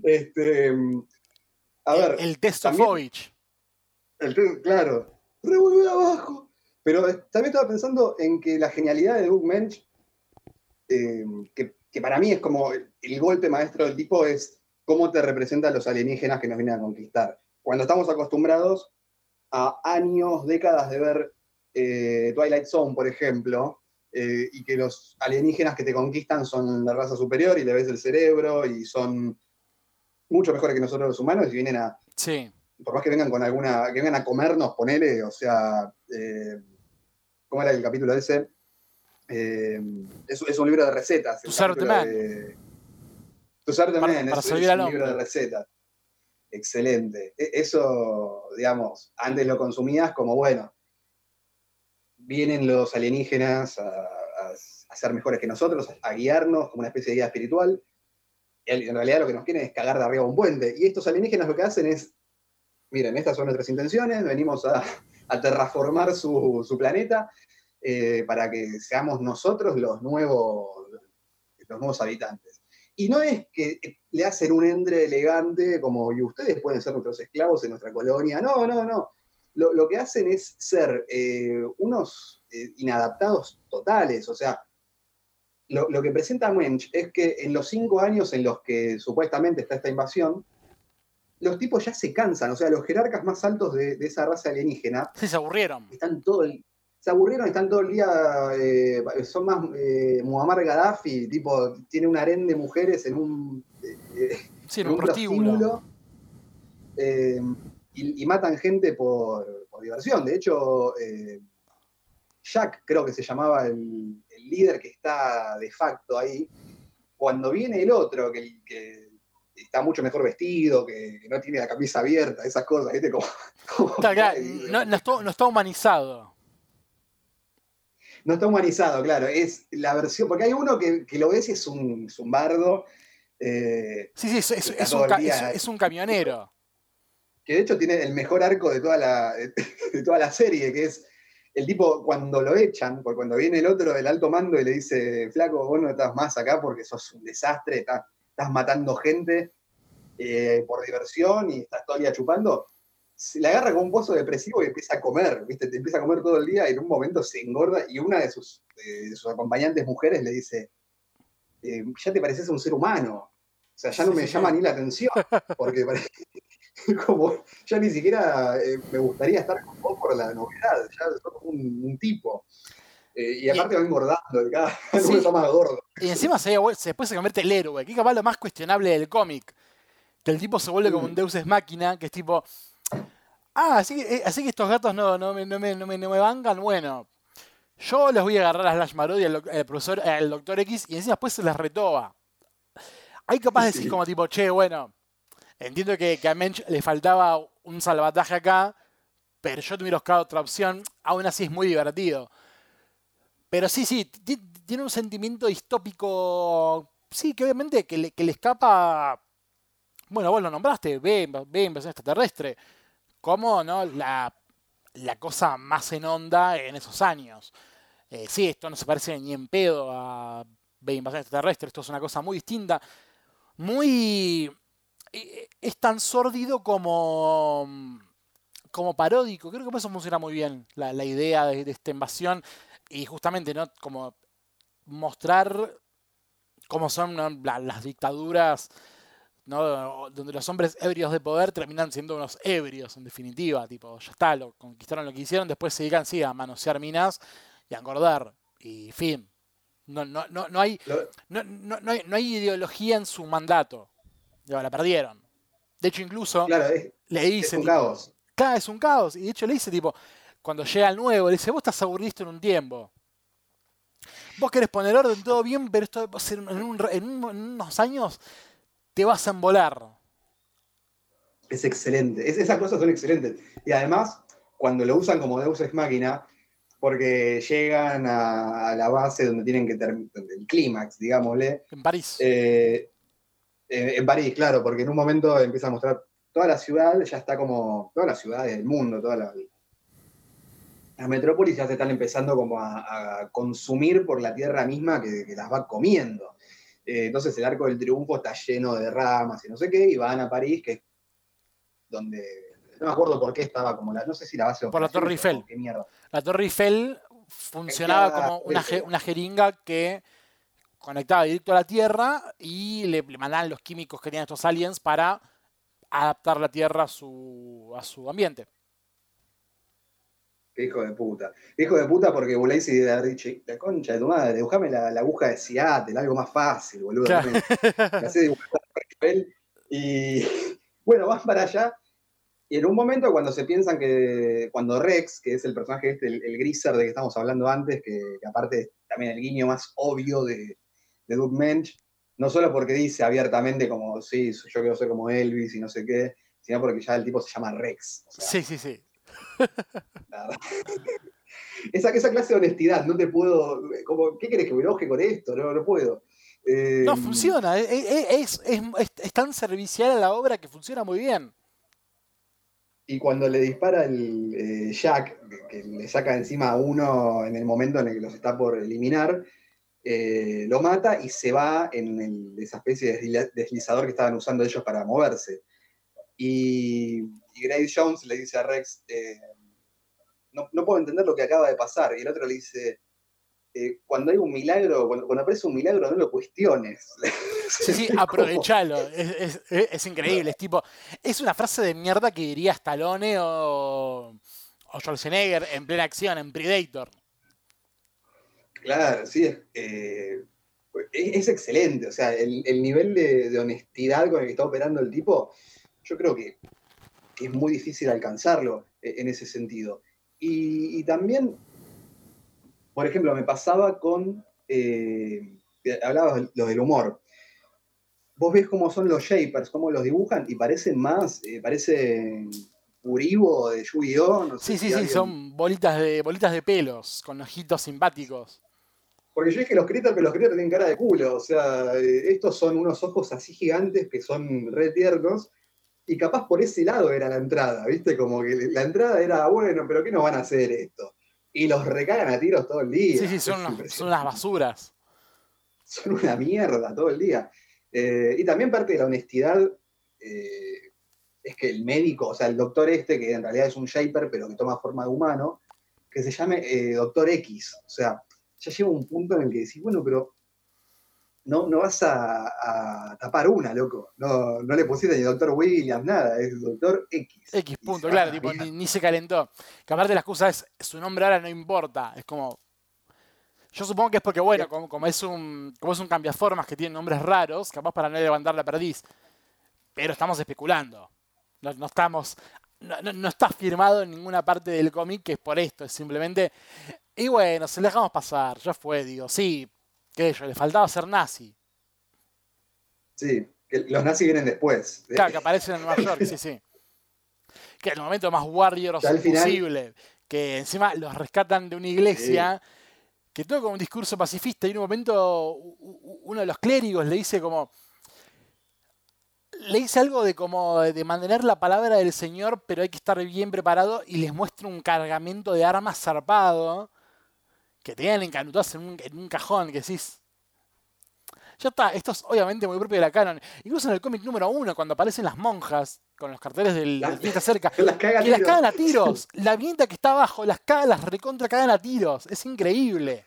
Este, a ver, el, el test of también- Ovich. el test, claro, revolver abajo. Pero también estaba pensando en que la genialidad de Doug Mensch, eh, que, que para mí es como el, el golpe maestro del tipo, es cómo te representan los alienígenas que nos vienen a conquistar. Cuando estamos acostumbrados a años, décadas de ver eh, Twilight Zone, por ejemplo, eh, y que los alienígenas que te conquistan son la raza superior y le ves el cerebro y son mucho mejores que nosotros los humanos y vienen a, Sí. por más que vengan con alguna, que vengan a comernos, ponele, o sea, eh, ¿cómo era el capítulo ese? Eh, es, es un libro de recetas. the capítulo man. de- Para- man, para es, servir es al un libro de recetas. Excelente. E- Eso, digamos, antes lo consumías como, bueno, vienen los alienígenas a, a- a ser mejores que nosotros, a guiarnos como una especie de guía espiritual. Y en realidad lo que nos quieren es cagar de arriba un puente. Y estos alienígenas lo que hacen es miren, estas son nuestras intenciones, venimos a, a terraformar su, su planeta eh, para que seamos nosotros los nuevos, los nuevos habitantes. y no es que le hacen un endre elegante como, y ustedes pueden ser nuestros esclavos en nuestra colonia. No, no, no. Lo, lo que hacen es ser eh, unos eh, inadaptados totales. O sea, lo, lo, que presenta Mensch es que en los cinco años en los que supuestamente está esta invasión, los tipos ya se cansan. O sea, los jerarcas más altos de, de esa raza alienígena. Sí, se aburrieron. Están todo el, se aburrieron, están todo el día, eh, son más eh, Muammar Gaddafi, tipo, tiene un harén de mujeres en un, eh, sí, en un, un prostíbulo. Eh, y, y, matan gente por, por diversión. De hecho, Jack, creo que se llamaba el, el, líder que está de facto ahí, cuando viene el otro, que, que está mucho mejor vestido, que, que, no tiene la camisa abierta, esas cosas, ¿viste? Como, [LAUGHS] como claro, claro, no, no, está, no está humanizado no está humanizado, claro. Es la versión, porque hay uno que, que lo ves y es un, es un bardo. Eh, sí, sí, es, es, es, un, es, un, camionero. Que de hecho tiene el mejor arco de toda la, de toda la serie, que es el tipo cuando lo echan, porque cuando viene el otro del alto mando y le dice, flaco, vos no estás más acá porque sos un desastre, estás, estás matando gente eh, por diversión y estás todo el día chupando, se la agarra con un pozo depresivo y empieza a comer, ¿viste? Te empieza a comer todo el día y en un momento se engorda y una de sus, acompañantes mujeres le dice, eh, ya te pareces un ser humano, o sea, ya no me llama ni la atención, porque [LAUGHS] como, ya ni siquiera eh, me gustaría estar con vos por la novedad, ya sos un tipo. Eh, y aparte y, va engordando, cada [LAUGHS] vez sí. está más gordo. Y encima se, después se convierte el héroe, que es capaz lo más cuestionable del cómic. Que el tipo se vuelve como un Deus es máquina, que es tipo, Ah, así que, eh, así que estos gatos no, no, me, no, me, no, me, no me bancan. Bueno, yo les voy a agarrar a Slash Marodi, al, al profesor, al Doctor X, y encima después se les retoba. Hay capaz de decir como tipo, che, bueno, entiendo que, que a Mensch le faltaba un salvataje acá, pero yo tuviera buscado otra opción, aún así es muy divertido. Pero sí, sí, tiene un sentimiento distópico, sí, que obviamente que le, que le escapa, bueno, vos lo nombraste, ve, ve invasión extraterrestre como ¿no? la, la, cosa más en onda en esos años. Eh, sí, esto no se parece ni en pedo a B Invasión Extraterrestre, esto es una cosa muy distinta, muy... Eh, es tan sórdido como, como paródico, creo que por eso funciona muy bien la, idea de, de, esta invasión y justamente no como mostrar cómo son las dictaduras ¿no? donde los hombres ebrios de poder terminan siendo unos ebrios, en definitiva, tipo, ya está, lo conquistaron lo que hicieron, después se dedican sí, a manosear minas y a engordar, y fin. No, no, no, no, hay, no, no, no, hay, no hay ideología en su mandato. La perdieron. De hecho, incluso claro, es, le dice. Es un tipo, caos. Claro, es un caos. Y de hecho le dice, tipo, cuando llega el nuevo, le dice, vos estás aburrido en un tiempo. Vos querés poner orden, todo bien, pero esto va a ser en, un, en, un, en unos años te vas a embolar. Es excelente, es, esas cosas son excelentes. Y además, cuando lo usan como Deus Ex Máquina, porque llegan a, a la base donde tienen que terminar, el clímax, digámosle. En París. Eh, en, en, París, claro, porque en un momento empieza a mostrar toda la ciudad, ya está como, todas las ciudades del mundo, toda la, las metrópolis ya se están empezando como a, a consumir por la tierra misma que, que las va comiendo. Eh, entonces el arco del triunfo está lleno de ramas y no sé qué, y van a París, que es donde, no me acuerdo por qué estaba como la, no sé si la base... Por la Torre Eiffel. Qué mierda. La Torre Eiffel funcionaba como una, una jeringa que conectaba directo a la Tierra y le, le, mandaban los químicos que tenían estos aliens para adaptar la Tierra a su, a su ambiente. Qué hijo de puta. Qué hijo de puta porque Bulaisi de haber dicho, la concha de tu madre, dibujame la, la aguja de Seattle, algo más fácil, boludo. Claro. [LAUGHS] y [LAUGHS] bueno, vas para allá. Y en un momento cuando se piensan que, cuando Rex, que es el personaje este, el, el Griser de que estamos hablando antes, que, que aparte es también el guiño más obvio de, de Doug Mensch, no solo porque dice abiertamente como, sí, yo quiero ser como Elvis y no sé qué, sino porque ya el tipo se llama Rex. O sea, sí, sí, sí. [LAUGHS] esa, esa, clase de honestidad, no te puedo. Como, ¿Qué querés que me enoje con esto? No, no puedo. Eh, no, funciona. Es, es, es, es, tan servicial a la obra que funciona muy bien. Y cuando le dispara el eh, Jack, que, que, le saca encima a uno en el momento en el que los está por eliminar, eh, lo mata y se va en el- esa especie de deslizador que estaban usando ellos para moverse. Y, y Grace Jones le dice a Rex, eh, no, no puedo entender lo que acaba de pasar. Y el otro le dice, eh, cuando hay un milagro, cuando, cuando aparece un milagro, no lo cuestiones. [LAUGHS] Sí, aprovechalo. Es, es- es- es increíble. Es tipo, es una frase de mierda que diría Stallone o, o Schwarzenegger en plena acción, en Predator. Claro, sí, es, eh, es- es excelente. O sea, el, el nivel de, de honestidad con el que está operando el tipo, yo creo que, que es muy difícil alcanzarlo eh, en ese sentido. Y, y también, por ejemplo, me pasaba con, eh, hablabas lo del humor. Vos ves cómo son los shapers, cómo los dibujan y parecen más, eh, parecen Uribo de Yu-Gi-Oh! no sé Sí, si sí, sí, son bolitas de, bolitas de pelos, con ojitos simpáticos. Porque yo dije los critters, pero los critters tienen cara de culo. O sea, eh, estos son unos ojos así gigantes que son re tiernos. Y capaz por ese lado era la entrada, ¿viste? Como que la entrada era, bueno, pero ¿qué nos van a hacer esto? Y los recagan a tiros todo el día. Sí, sí, son, unas- son unas basuras. Son una mierda todo el día. Eh, y también parte de la honestidad eh, es que el médico, o sea, el doctor este, que en realidad es un shaper, pero que toma forma de humano, que se llame eh, Doctor X. O sea, ya llega un punto en el que decís, bueno, pero no, no vas a, a tapar una, loco. No, no le pusiste ni Doctor Williams, nada, es Doctor X. X punto, claro, tipo, ni, ni se calentó. Que aparte la excusa es, su nombre ahora no importa. Es como. Yo supongo que es porque, bueno, como, como es un como es un cambiaformas que tiene nombres raros, capaz para no levantar la perdiz. Pero estamos especulando. No, no estamos. No, no- no está firmado en ninguna parte del cómic que es por esto. Es simplemente. Y bueno, se le dejamos pasar. Ya fue, digo, sí. Yo, le faltaba ser nazi. Sí, que los nazis vienen después. Claro, que aparecen en Nueva York, sí, sí. Que el momento más Warriors posible. Que encima los rescatan de una iglesia que todo con un discurso pacifista. Y en un momento uno de los clérigos le dice como. Le dice algo de como de mantener la palabra del Señor, pero hay que estar bien preparado. Y les muestra un cargamento de armas zarpado que tenían encanutados en un, en un cajón. Que decís. Ya está, esto es obviamente muy propio de la canon. Incluso en el cómic número uno, cuando aparecen las monjas con los carteles del, La- del fiesta cerca, las cagan que las cagan a [LAUGHS] tiros. La viñeta que está abajo, las cagan, las recontra cagan a tiros. Es increíble.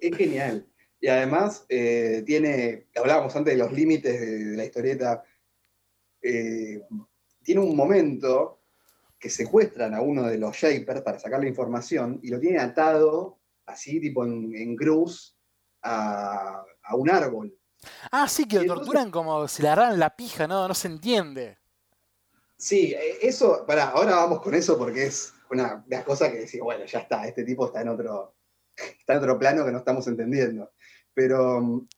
Es genial. Y además eh, tiene, hablábamos antes de los límites de, de la historieta, eh, tiene un momento que secuestran a uno de los Shapers para sacar la información y lo tienen atado, así tipo en, en cruz, a, a un árbol. Ah, sí, que lo entonces- torturan como si le agarraran la pija, no, no se entiende. Sí, eh, eso, pará, ahora vamos con eso porque es una de las cosas que decís, bueno, ya está, este tipo está en otro, está en otro plano que no estamos entendiendo. Pero mm,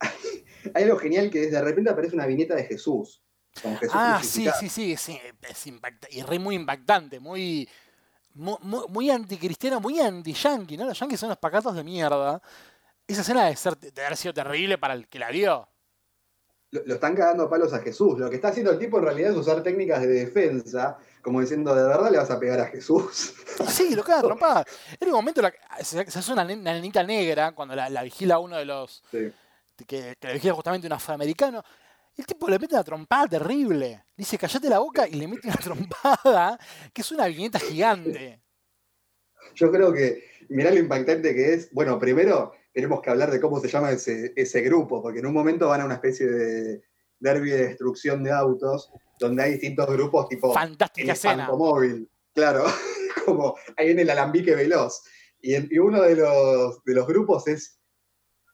[LAUGHS] hay algo genial que es de repente aparece una viñeta de Jesús. Con Jesús Ah, sí, sí, sí, sí, es impacta- y re muy impactante, muy, muy, muy- anticristiano, muy anti-yankee, ¿no? Los yankees son unos pacatos de mierda. Esa escena debe, ser, debe haber sido terrible para el que la vio. Lo, lo están cagando a palos a Jesús. Lo que está haciendo el tipo en realidad es usar técnicas de defensa, como diciendo, ¿de verdad le vas a pegar a Jesús? [LAUGHS] Sí, lo cagan trompada. [LAUGHS] En un momento la- se, se hace una, una nenita negra cuando la, la vigila uno de los. Sí. Que, que la vigila justamente un afroamericano. El tipo le mete una trompada terrible. Dice, callate la boca y le mete una [LAUGHS] trompada que es una viñeta gigante. Yo creo que, mirá lo impactante que es. Bueno, primero tenemos que hablar de cómo se llama ese, ese grupo, porque en un momento van a una especie de derby de destrucción de autos, donde hay distintos grupos tipo Fantástica escena. claro, [LAUGHS] como ahí en el alambique veloz. Y, en- y uno de los, de los grupos es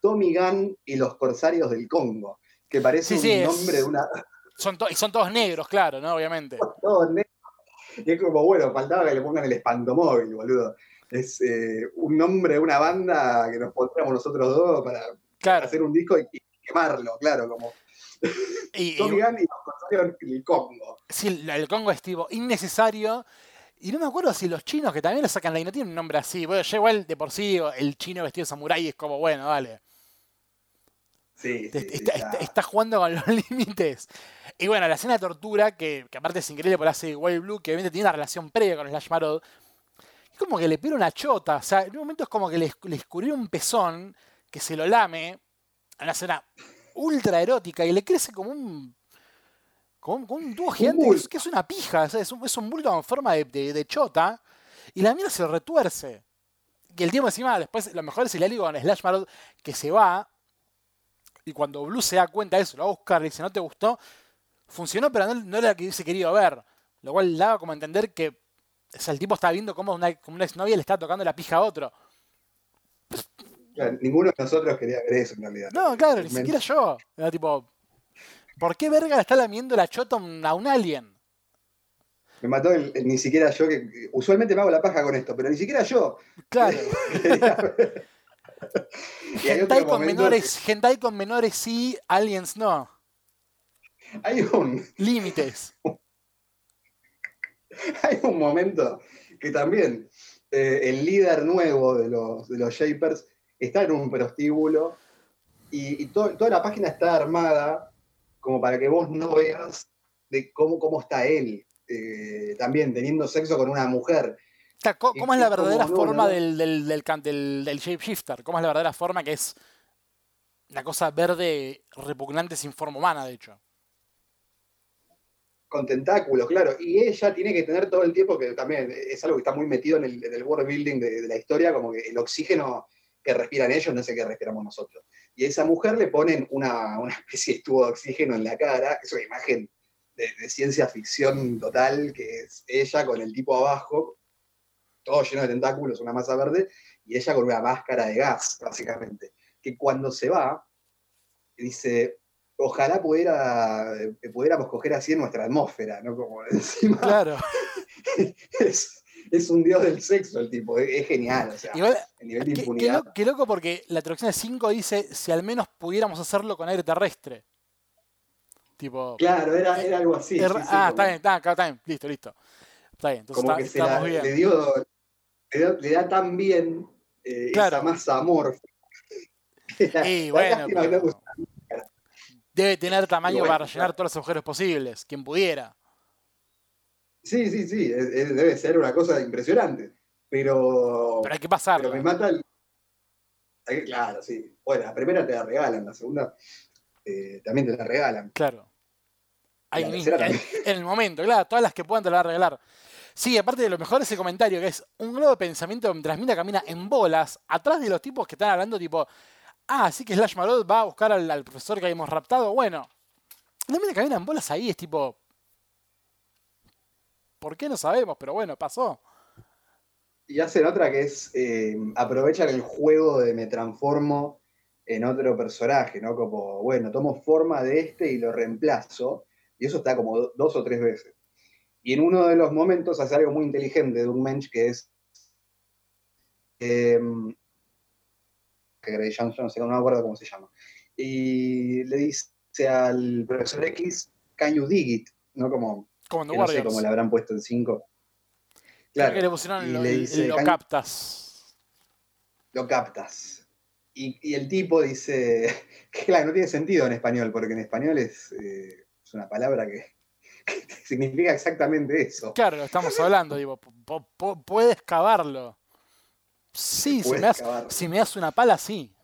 Tommy Gunn y los Corsarios del Congo, que parece Sí, sí, un es- nombre de una... Son y son todos negros, claro, ¿no? Obviamente. [LAUGHS] todo negro. Y es como, bueno, faltaba que le pongan el espantomóvil, boludo. Es eh, un nombre de una banda que nos pondríamos nosotros dos para Claro. hacer un disco y, y quemarlo, claro, como Y, [LAUGHS] y- Gunn y del Congo. sí, el, el Congo es tipo innecesario. Y no me acuerdo si los chinos que también lo sacan ahí no tienen un nombre así. Bueno, ya igual de por sí el chino vestido de samurái es como, bueno, dale. Sí, sí, Est- sí, está, jugando con los [LAUGHS] límites. Y bueno, la escena de tortura, que, que aparte es increíble por hace Wild Blue, que obviamente tiene una relación previa con Slash Marod. Es como que le pira una chota. O sea, en un momento es como que le, le escurrió un pezón que se lo lame en una escena ultra erótica y le crece como un. como un, como un tubo gigante que es, que es una pija. o sea, es, un, es un bulto en forma de, de- de chota. Y la mierda se lo retuerce. Y el tiempo encima, después, lo mejor es el algo con Slash Marot que se va. Y cuando Blue se da cuenta de eso, lo va a buscar, le dice, ¿no te gustó? Funcionó, pero no, no era lo que hubiese querido ver. Lo cual daba como a entender que o sea, el tipo estaba viendo cómo una, como una exnovia le está tocando la pija a otro. Claro, ninguno de nosotros quería ver eso en realidad. No, claro, ni siquiera yo. Era tipo, ¿por qué verga le está lamiendo la chota a un, alien? Me mató el, el ni siquiera yo, que usualmente me hago la paja con esto, pero ni siquiera yo. Claro. [LAUGHS] [LAUGHS] Y hay Hentai otro con menores, hentai con menores sí, aliens no. que- Hay un, [LAUGHS] Límites. hay un momento que también eh, el líder nuevo de los, de los Shapers está en un prostíbulo y, y to- toda la página está armada como para que vos no veas de cómo, cómo está él eh, también teniendo sexo con una mujer. O sea, co- ¿Cómo es la como, verdadera no, forma no. del, del, del, del- del shapeshifter? ¿Cómo es la verdadera forma que es una cosa verde repugnante sin forma humana, de hecho? con tentáculos, claro. Y ella tiene que tener todo el tiempo, que también es algo que está muy metido en el, en el world building de, de la historia, como que el oxígeno que respiran ellos no es el que respiramos nosotros. Y a esa mujer le ponen una, una especie de tubo de oxígeno en la cara, es una imagen de, de ciencia ficción total, que es ella con el tipo abajo, todo lleno de tentáculos, una masa verde, y ella con una máscara de gas, básicamente. Que cuando se va, dice, ojalá pudiera, eh, pudiéramos coger así en nuestra atmósfera, ¿no? Como [LAUGHS] encima Claro. [LAUGHS] es, es un dios del sexo el tipo, es, es genial, o sea, Igual, el nivel de qué, qué impunidad. lo- qué loco porque la traducción de 5 dice si al menos pudiéramos hacerlo con aire terrestre. Tipo. Claro, era, era algo así. er- sí, sí, ah, como, está bien, está, está bien, listo, listo. Está bien, entonces como está- que se la- bien. le dio, le da, le da tan bien eh, Claro. esa masa amorfa. Y [LAUGHS] bueno, pero debe tener tamaño bueno, para rellenar claro. todos los agujeros posibles, quien pudiera. Sí, sí, sí, es- es- debe ser una cosa impresionante. Pero, Pero hay que pero pasarlo. me mata el. Ay, Claro, sí. Bueno, la primera te la regalan, la segunda eh, también te la regalan. Claro. La tercera en, el momento, claro, todas las que puedan te las va a regalar. Sí, aparte de lo mejor ese comentario, que es un globo de pensamiento mientras Mina camina en bolas, atrás de los tipos que están hablando, tipo, ah, así que Slash Marot va a buscar al, profesor que habíamos raptado. Bueno, la Mina camina en bolas ahí, es tipo, ¿por qué no sabemos? Pero bueno, pasó. Y hacen otra que es, eh, aprovechan el juego de me transformo en otro personaje, ¿no? Como, bueno, tomo forma de este y lo reemplazo. Y eso está como do- dos o tres veces. Y en uno de los momentos hace algo muy inteligente de un mensch que es... Eh, que Grey Johnson, no sé, no me acuerdo cómo se llama. Y le dice al profesor X, can you dig it? ¿No? Como, Como no sé cómo le habrán puesto en 5. Creo que le pusieron y lo, le dice, lo "Can- captas. lo captas. Y, y el tipo dice, [LAUGHS] que claro, no tiene sentido en español, porque en español es, eh, es una palabra que, que [LAUGHS] significa exactamente eso. Claro, lo estamos hablando, digo, puedes cavarlo. Sí, si me, das, cavar. si me das una pala, sí.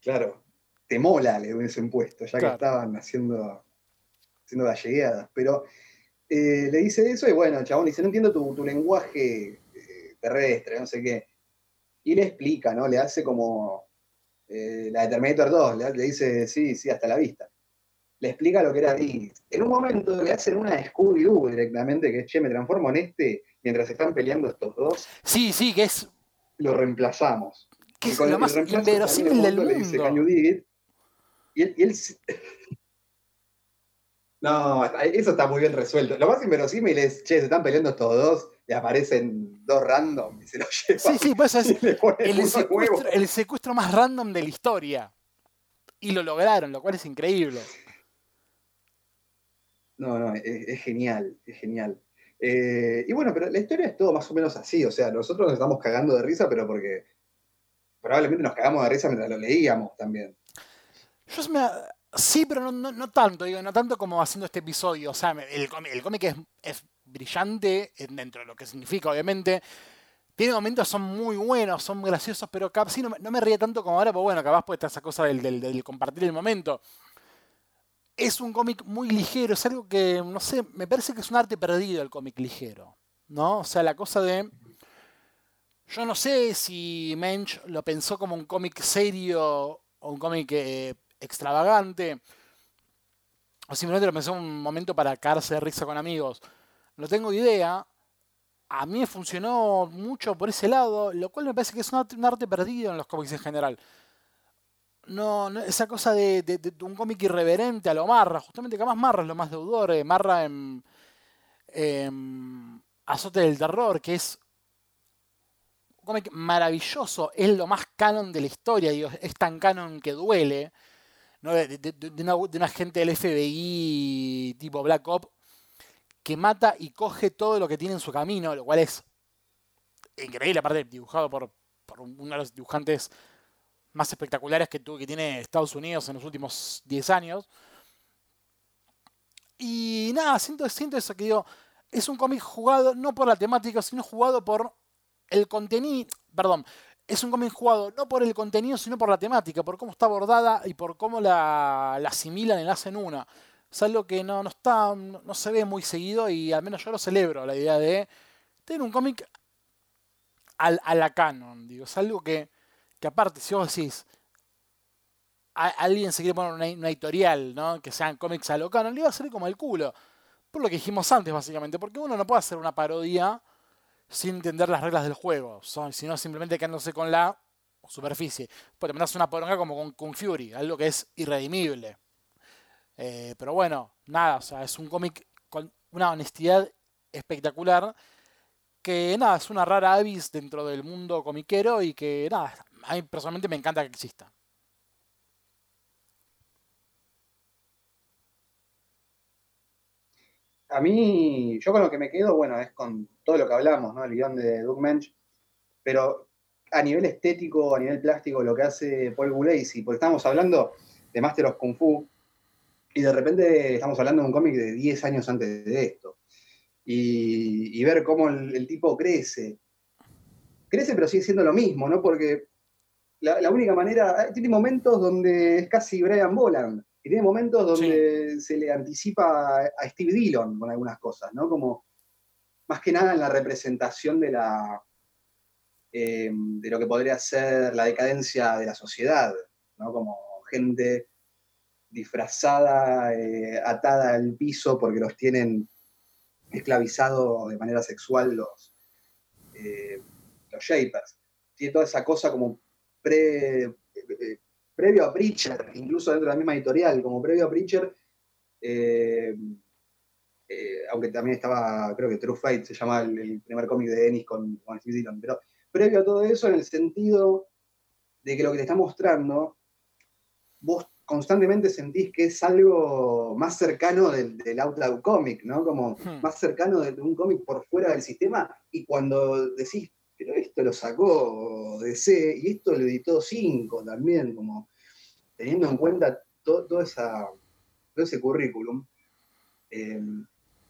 Claro, te mola le hubiesen puesto, ya Claro. que estaban haciendo, haciendo gallegueadas. Pero eh, le dice eso y bueno, chabón dice, no entiendo tu, tu lenguaje eh, terrestre, no sé qué. Y le explica, ¿no? Le hace como eh, la de Terminator 2, le, le dice, sí, sí, hasta la vista. Le explica lo que era Diggs. En un momento le hacen una Scooby-Doo directamente, que es, che, me transformo en este, mientras están peleando estos dos, Sí, sí, que es, lo reemplazamos. que es lo más inverosímil del momento le dice, "Can you mundo. dig it?". Y él, y él [LAUGHS] No, eso está muy bien resuelto. Lo más inverosímil es, che, se están peleando estos dos, y aparecen dos random y se los [LAUGHS] llevan. Sí, sí, pues es le secuestro, el secuestro más random de la historia. Y lo lograron, lo cual es increíble. No, no, es, genial, es genial. Eh, y bueno, pero la historia es todo más o menos así, o sea, nosotros nos estamos cagando de risa, pero porque probablemente nos cagamos de risa mientras lo leíamos también. Yo me- sí, pero no, tanto, digo, no tanto como haciendo este episodio. O sea, el, cómic- es, brillante dentro de lo que significa, obviamente. Tiene momentos son muy buenos, son graciosos, pero capaz sí no, me ríe tanto como ahora, pero bueno, capaz puede estar esa cosa del, compartir el momento. Es un cómic muy ligero, es algo que, no sé, me parece que es un arte perdido el cómic ligero, ¿no? O sea, la cosa de... Yo no sé si Mensch lo pensó como un cómic serio o un cómic eh, extravagante, o simplemente lo pensó un momento para caerse de risa con amigos. No tengo idea, a mí funcionó mucho por ese lado, lo cual me parece que es un arte, perdido en los cómics en general. No, esa cosa de, un cómic irreverente a lo Marra, justamente que más Marra es lo más deudor, eh, Marra en, Azote del Terror, que es un cómic maravilloso, es lo más canon de la historia, es tan canon que duele, de, una, de una gente del FBI tipo Black Ops que mata y coge todo lo que tiene en su camino, lo cual es increíble, aparte dibujado por, uno de los dibujantes más espectaculares que, tuvo, que tiene Estados Unidos en los últimos 10 años. Y nada, siento, siento eso que digo, es un cómic jugado no por la temática, sino jugado por el contenido, perdón, es un cómic jugado no por el contenido, sino por la temática, por cómo está abordada y por cómo la, la asimilan y la hacen una es algo que no, está, no, se ve muy seguido y al menos yo lo celebro, la idea de tener un cómic a la canon, digo, es algo que, que aparte, si vos decís, alguien se quiere poner una, editorial, ¿no? Que sean cómics a lo le iba a salir como el culo. Por lo que dijimos antes, básicamente, porque uno no puede hacer una parodia sin entender las reglas del juego, sino simplemente quedándose con la superficie. Puede mandarse una poronga como con, con Fury, algo que es irredimible. Eh, pero bueno, nada, o sea, es un cómic con una honestidad espectacular. Que nada, es una rara avis dentro del mundo comiquero y que nada, a mí personalmente me encanta que exista. A mí, yo con lo que me quedo, bueno, es con todo lo que hablamos, ¿no? El guion de Doug Mensch, pero a nivel estético, a nivel plástico, lo que hace Paul Gulacy, porque estamos hablando de Master of Kung Fu, y de repente estamos hablando de un cómic de 10 años antes de esto. Y, ver cómo el, tipo crece. Crece, pero sigue siendo lo mismo, ¿no? Porque la, única manera. Eh, tiene momentos donde es casi Brian Boland. Y tiene momentos donde se le anticipa a Steve Dillon con algunas cosas, ¿no? Como más que nada en la representación de la. Eh, de lo que podría ser la decadencia de la sociedad, ¿no? Como gente disfrazada, eh, atada al piso porque los tienen esclavizados de manera sexual los, eh, los Shapers. Tiene toda esa cosa como pre, eh, previo a Preacher, incluso dentro de la misma editorial, como previo a Preacher, aunque también estaba, creo que True Fight se llama el, primer cómic de Ennis con, con Steve Dillon, pero previo a todo eso en el sentido de que lo que te está mostrando, vos constantemente sentís que es algo más cercano del, del Outlaw Comic, ¿no? Como hmm. más cercano de, un cómic por fuera del sistema, y cuando decís, pero esto lo sacó DC, y esto lo editó 5 también, como teniendo en cuenta todo, esa, ese currículum, em,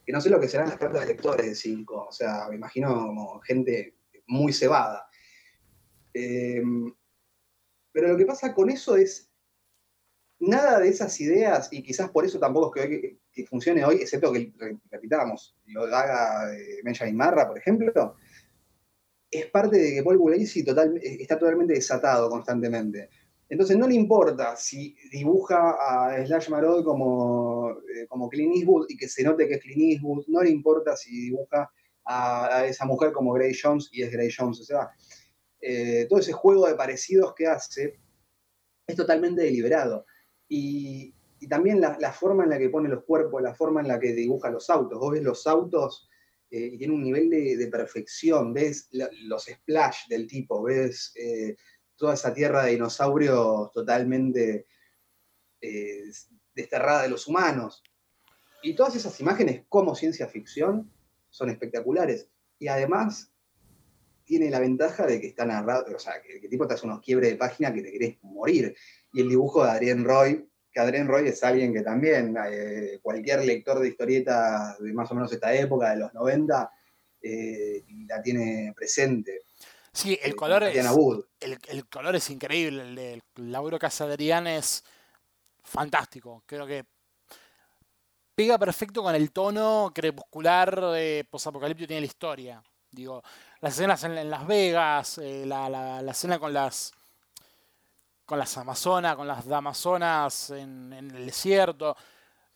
que no sé lo que serán las cartas de lectores de 5, o sea, me imagino como gente muy cebada. Em, pero lo que pasa con eso es nada de esas ideas, y quizás por eso tampoco es que, que funcione hoy, excepto que, repitamos, lo haga eh, Benjamin Marra, por ejemplo, es parte de que Paul Gulacy total, está totalmente desatado constantemente. Entonces no le importa si dibuja a Slash Marod como, eh, como Clint Eastwood y que se note que es Clint Eastwood, no le importa si dibuja a, esa mujer como Gray Jones y es Gray Jones. O sea, eh, todo ese juego de parecidos que hace es totalmente deliberado y, también la, forma en la que pone los cuerpos, la forma en la que dibuja los autos. Vos ves los autos eh, y tiene un nivel de, perfección, ves los splash del tipo, ves eh, toda esa tierra de dinosaurios totalmente eh, desterrada de los humanos. Y todas esas imágenes como ciencia ficción son espectaculares. Y además tiene la ventaja de que está narrado, o sea, que el tipo te hace unos quiebres de página que te querés morir y el dibujo de Adrien Roy que Adrien Roy es alguien que también, eh, cualquier lector de historietas de más o menos esta época, de los 90, eh, la tiene presente. Sí, el Eh, color es, el, el color es increíble. El, del laburo que hace Adrián es fantástico. Creo que pega perfecto con el tono crepuscular de posapocalíptico que tiene la historia. Digo, las escenas en, en Las Vegas, eh, la, la- la escena con las con las amazonas, con las damazonas en, en el desierto.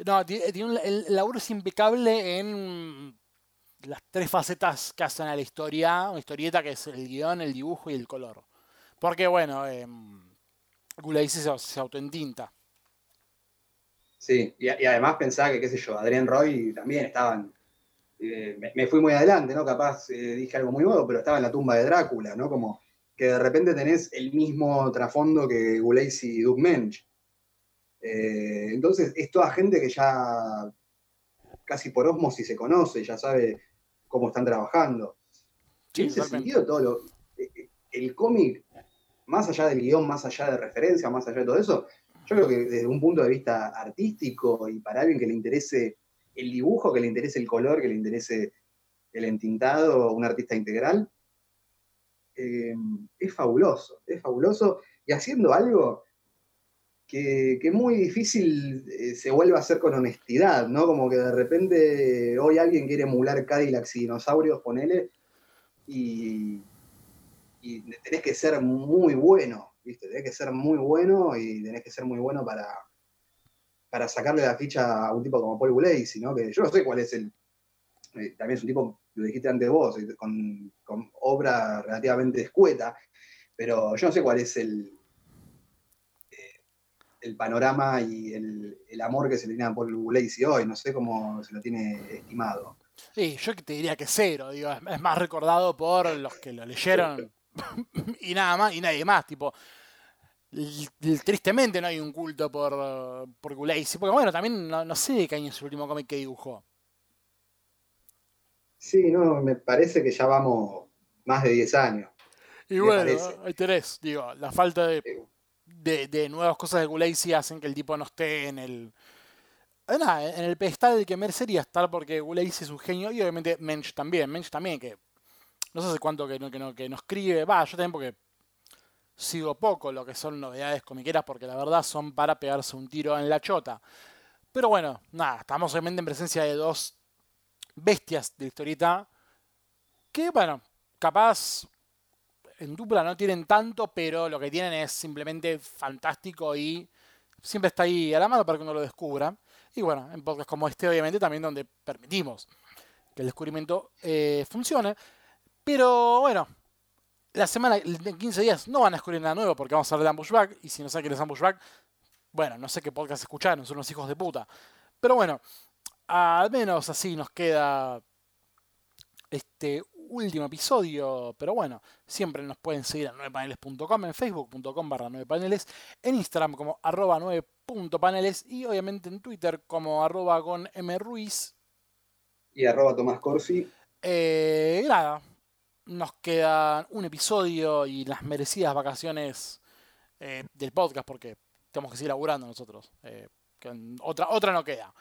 No, un- el, laburo es impecable en las tres facetas que hacen a la historia, una historieta que es el guion, el dibujo y el color. Porque bueno, eh, Gulaisi se, se autoentinta. Sí, y, además pensaba que, qué sé yo, Adrien Roy también estaban. eh, me, me fui muy adelante, ¿no? Capaz eh, dije algo muy nuevo, pero estaba en la tumba de Drácula, ¿no? Como que de repente tenés el mismo trasfondo que Gulacy y Doug Mensch. Eh, entonces, es toda gente que ya casi por osmosis se conoce, ya sabe cómo están trabajando. Sí, en ese sentido, todo lo- eh, eh, el cómic, más allá del guion, más allá de referencia, más allá de todo eso, yo creo que desde un punto de vista artístico y para alguien que le interese el dibujo, que le interese el color, que le interese el entintado, un artista integral, eh, es fabuloso, es fabuloso y haciendo algo que, que muy difícil eh, se vuelve a hacer con honestidad, ¿no? Como que de repente hoy alguien quiere emular Cadillacs y dinosaurios, ponele, y, y tenés que ser muy bueno, ¿viste? Tenés que ser muy bueno y tenés que ser muy bueno para, para sacarle la ficha a un tipo como Paul Gulacy, ¿no? Que yo no sé cuál es el... eh, también es un tipo, lo dijiste antes vos, eh, con, con obra relativamente escueta, pero yo no sé cuál es el, eh, el panorama y el, el amor que se le tiene a Paul Gulacy hoy, no sé cómo se lo tiene estimado. Sí, yo te diría que cero, digo, es, más recordado por los que lo leyeron [LAUGHS] y nada más, y nadie más, tipo. Tristemente no hay un culto por, por Gulacy, porque bueno, también no, no sé de qué año es el último cómic que dibujó. Sí, no, me parece que ya vamos más de 10 años. Y bueno, ahí tenés, digo, la falta de, de, de nuevas cosas de Gulacy hacen que el tipo no esté en el. nada, en el pedestal del que merecería estar porque Gulacy es un genio y obviamente Mensch también. Mensch también, que no sé hace cuánto que no, que no, que no escribe. Va, yo también porque sigo poco lo que son novedades comiqueras porque la verdad son para pegarse un tiro en la chota. Pero bueno, nada, estamos obviamente en presencia de dos bestias de historieta que, bueno, capaz en dupla no tienen tanto, pero lo que tienen es simplemente fantástico y siempre está ahí a la mano para que uno lo descubra. Y bueno, en podcasts como este, obviamente, también donde permitimos que el descubrimiento eh, funcione. Pero bueno, la semana, en 15 días, no van a descubrir nada nuevo porque vamos a hablar de Ambushback. Y si no saben qué es Ambushback, bueno, no sé qué podcast escucharon, son unos hijos de puta. Pero bueno, al menos así nos queda este último episodio. Pero bueno, siempre nos pueden seguir en 9paneles.com, en facebook.com barra 9paneles, en Instagram como arroba 9.paneles y obviamente en Twitter como arroba con mruiz. Y arroba Tomás Corsi. Eh, nada, nos queda un episodio y las merecidas vacaciones eh, del podcast porque tenemos que seguir laburando nosotros. eh, que otra, otra no queda.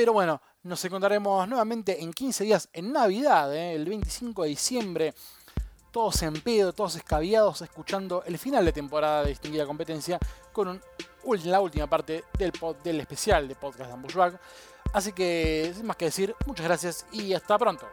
Pero bueno, nos encontraremos nuevamente en 15 días en Navidad, eh, el 25 de diciembre. Todos en pedo, todos escabiados, escuchando el final de temporada de distinguida competencia con la última parte del, pod- del especial de podcast de Ambushback. Así que, sin más que decir, muchas gracias y hasta pronto.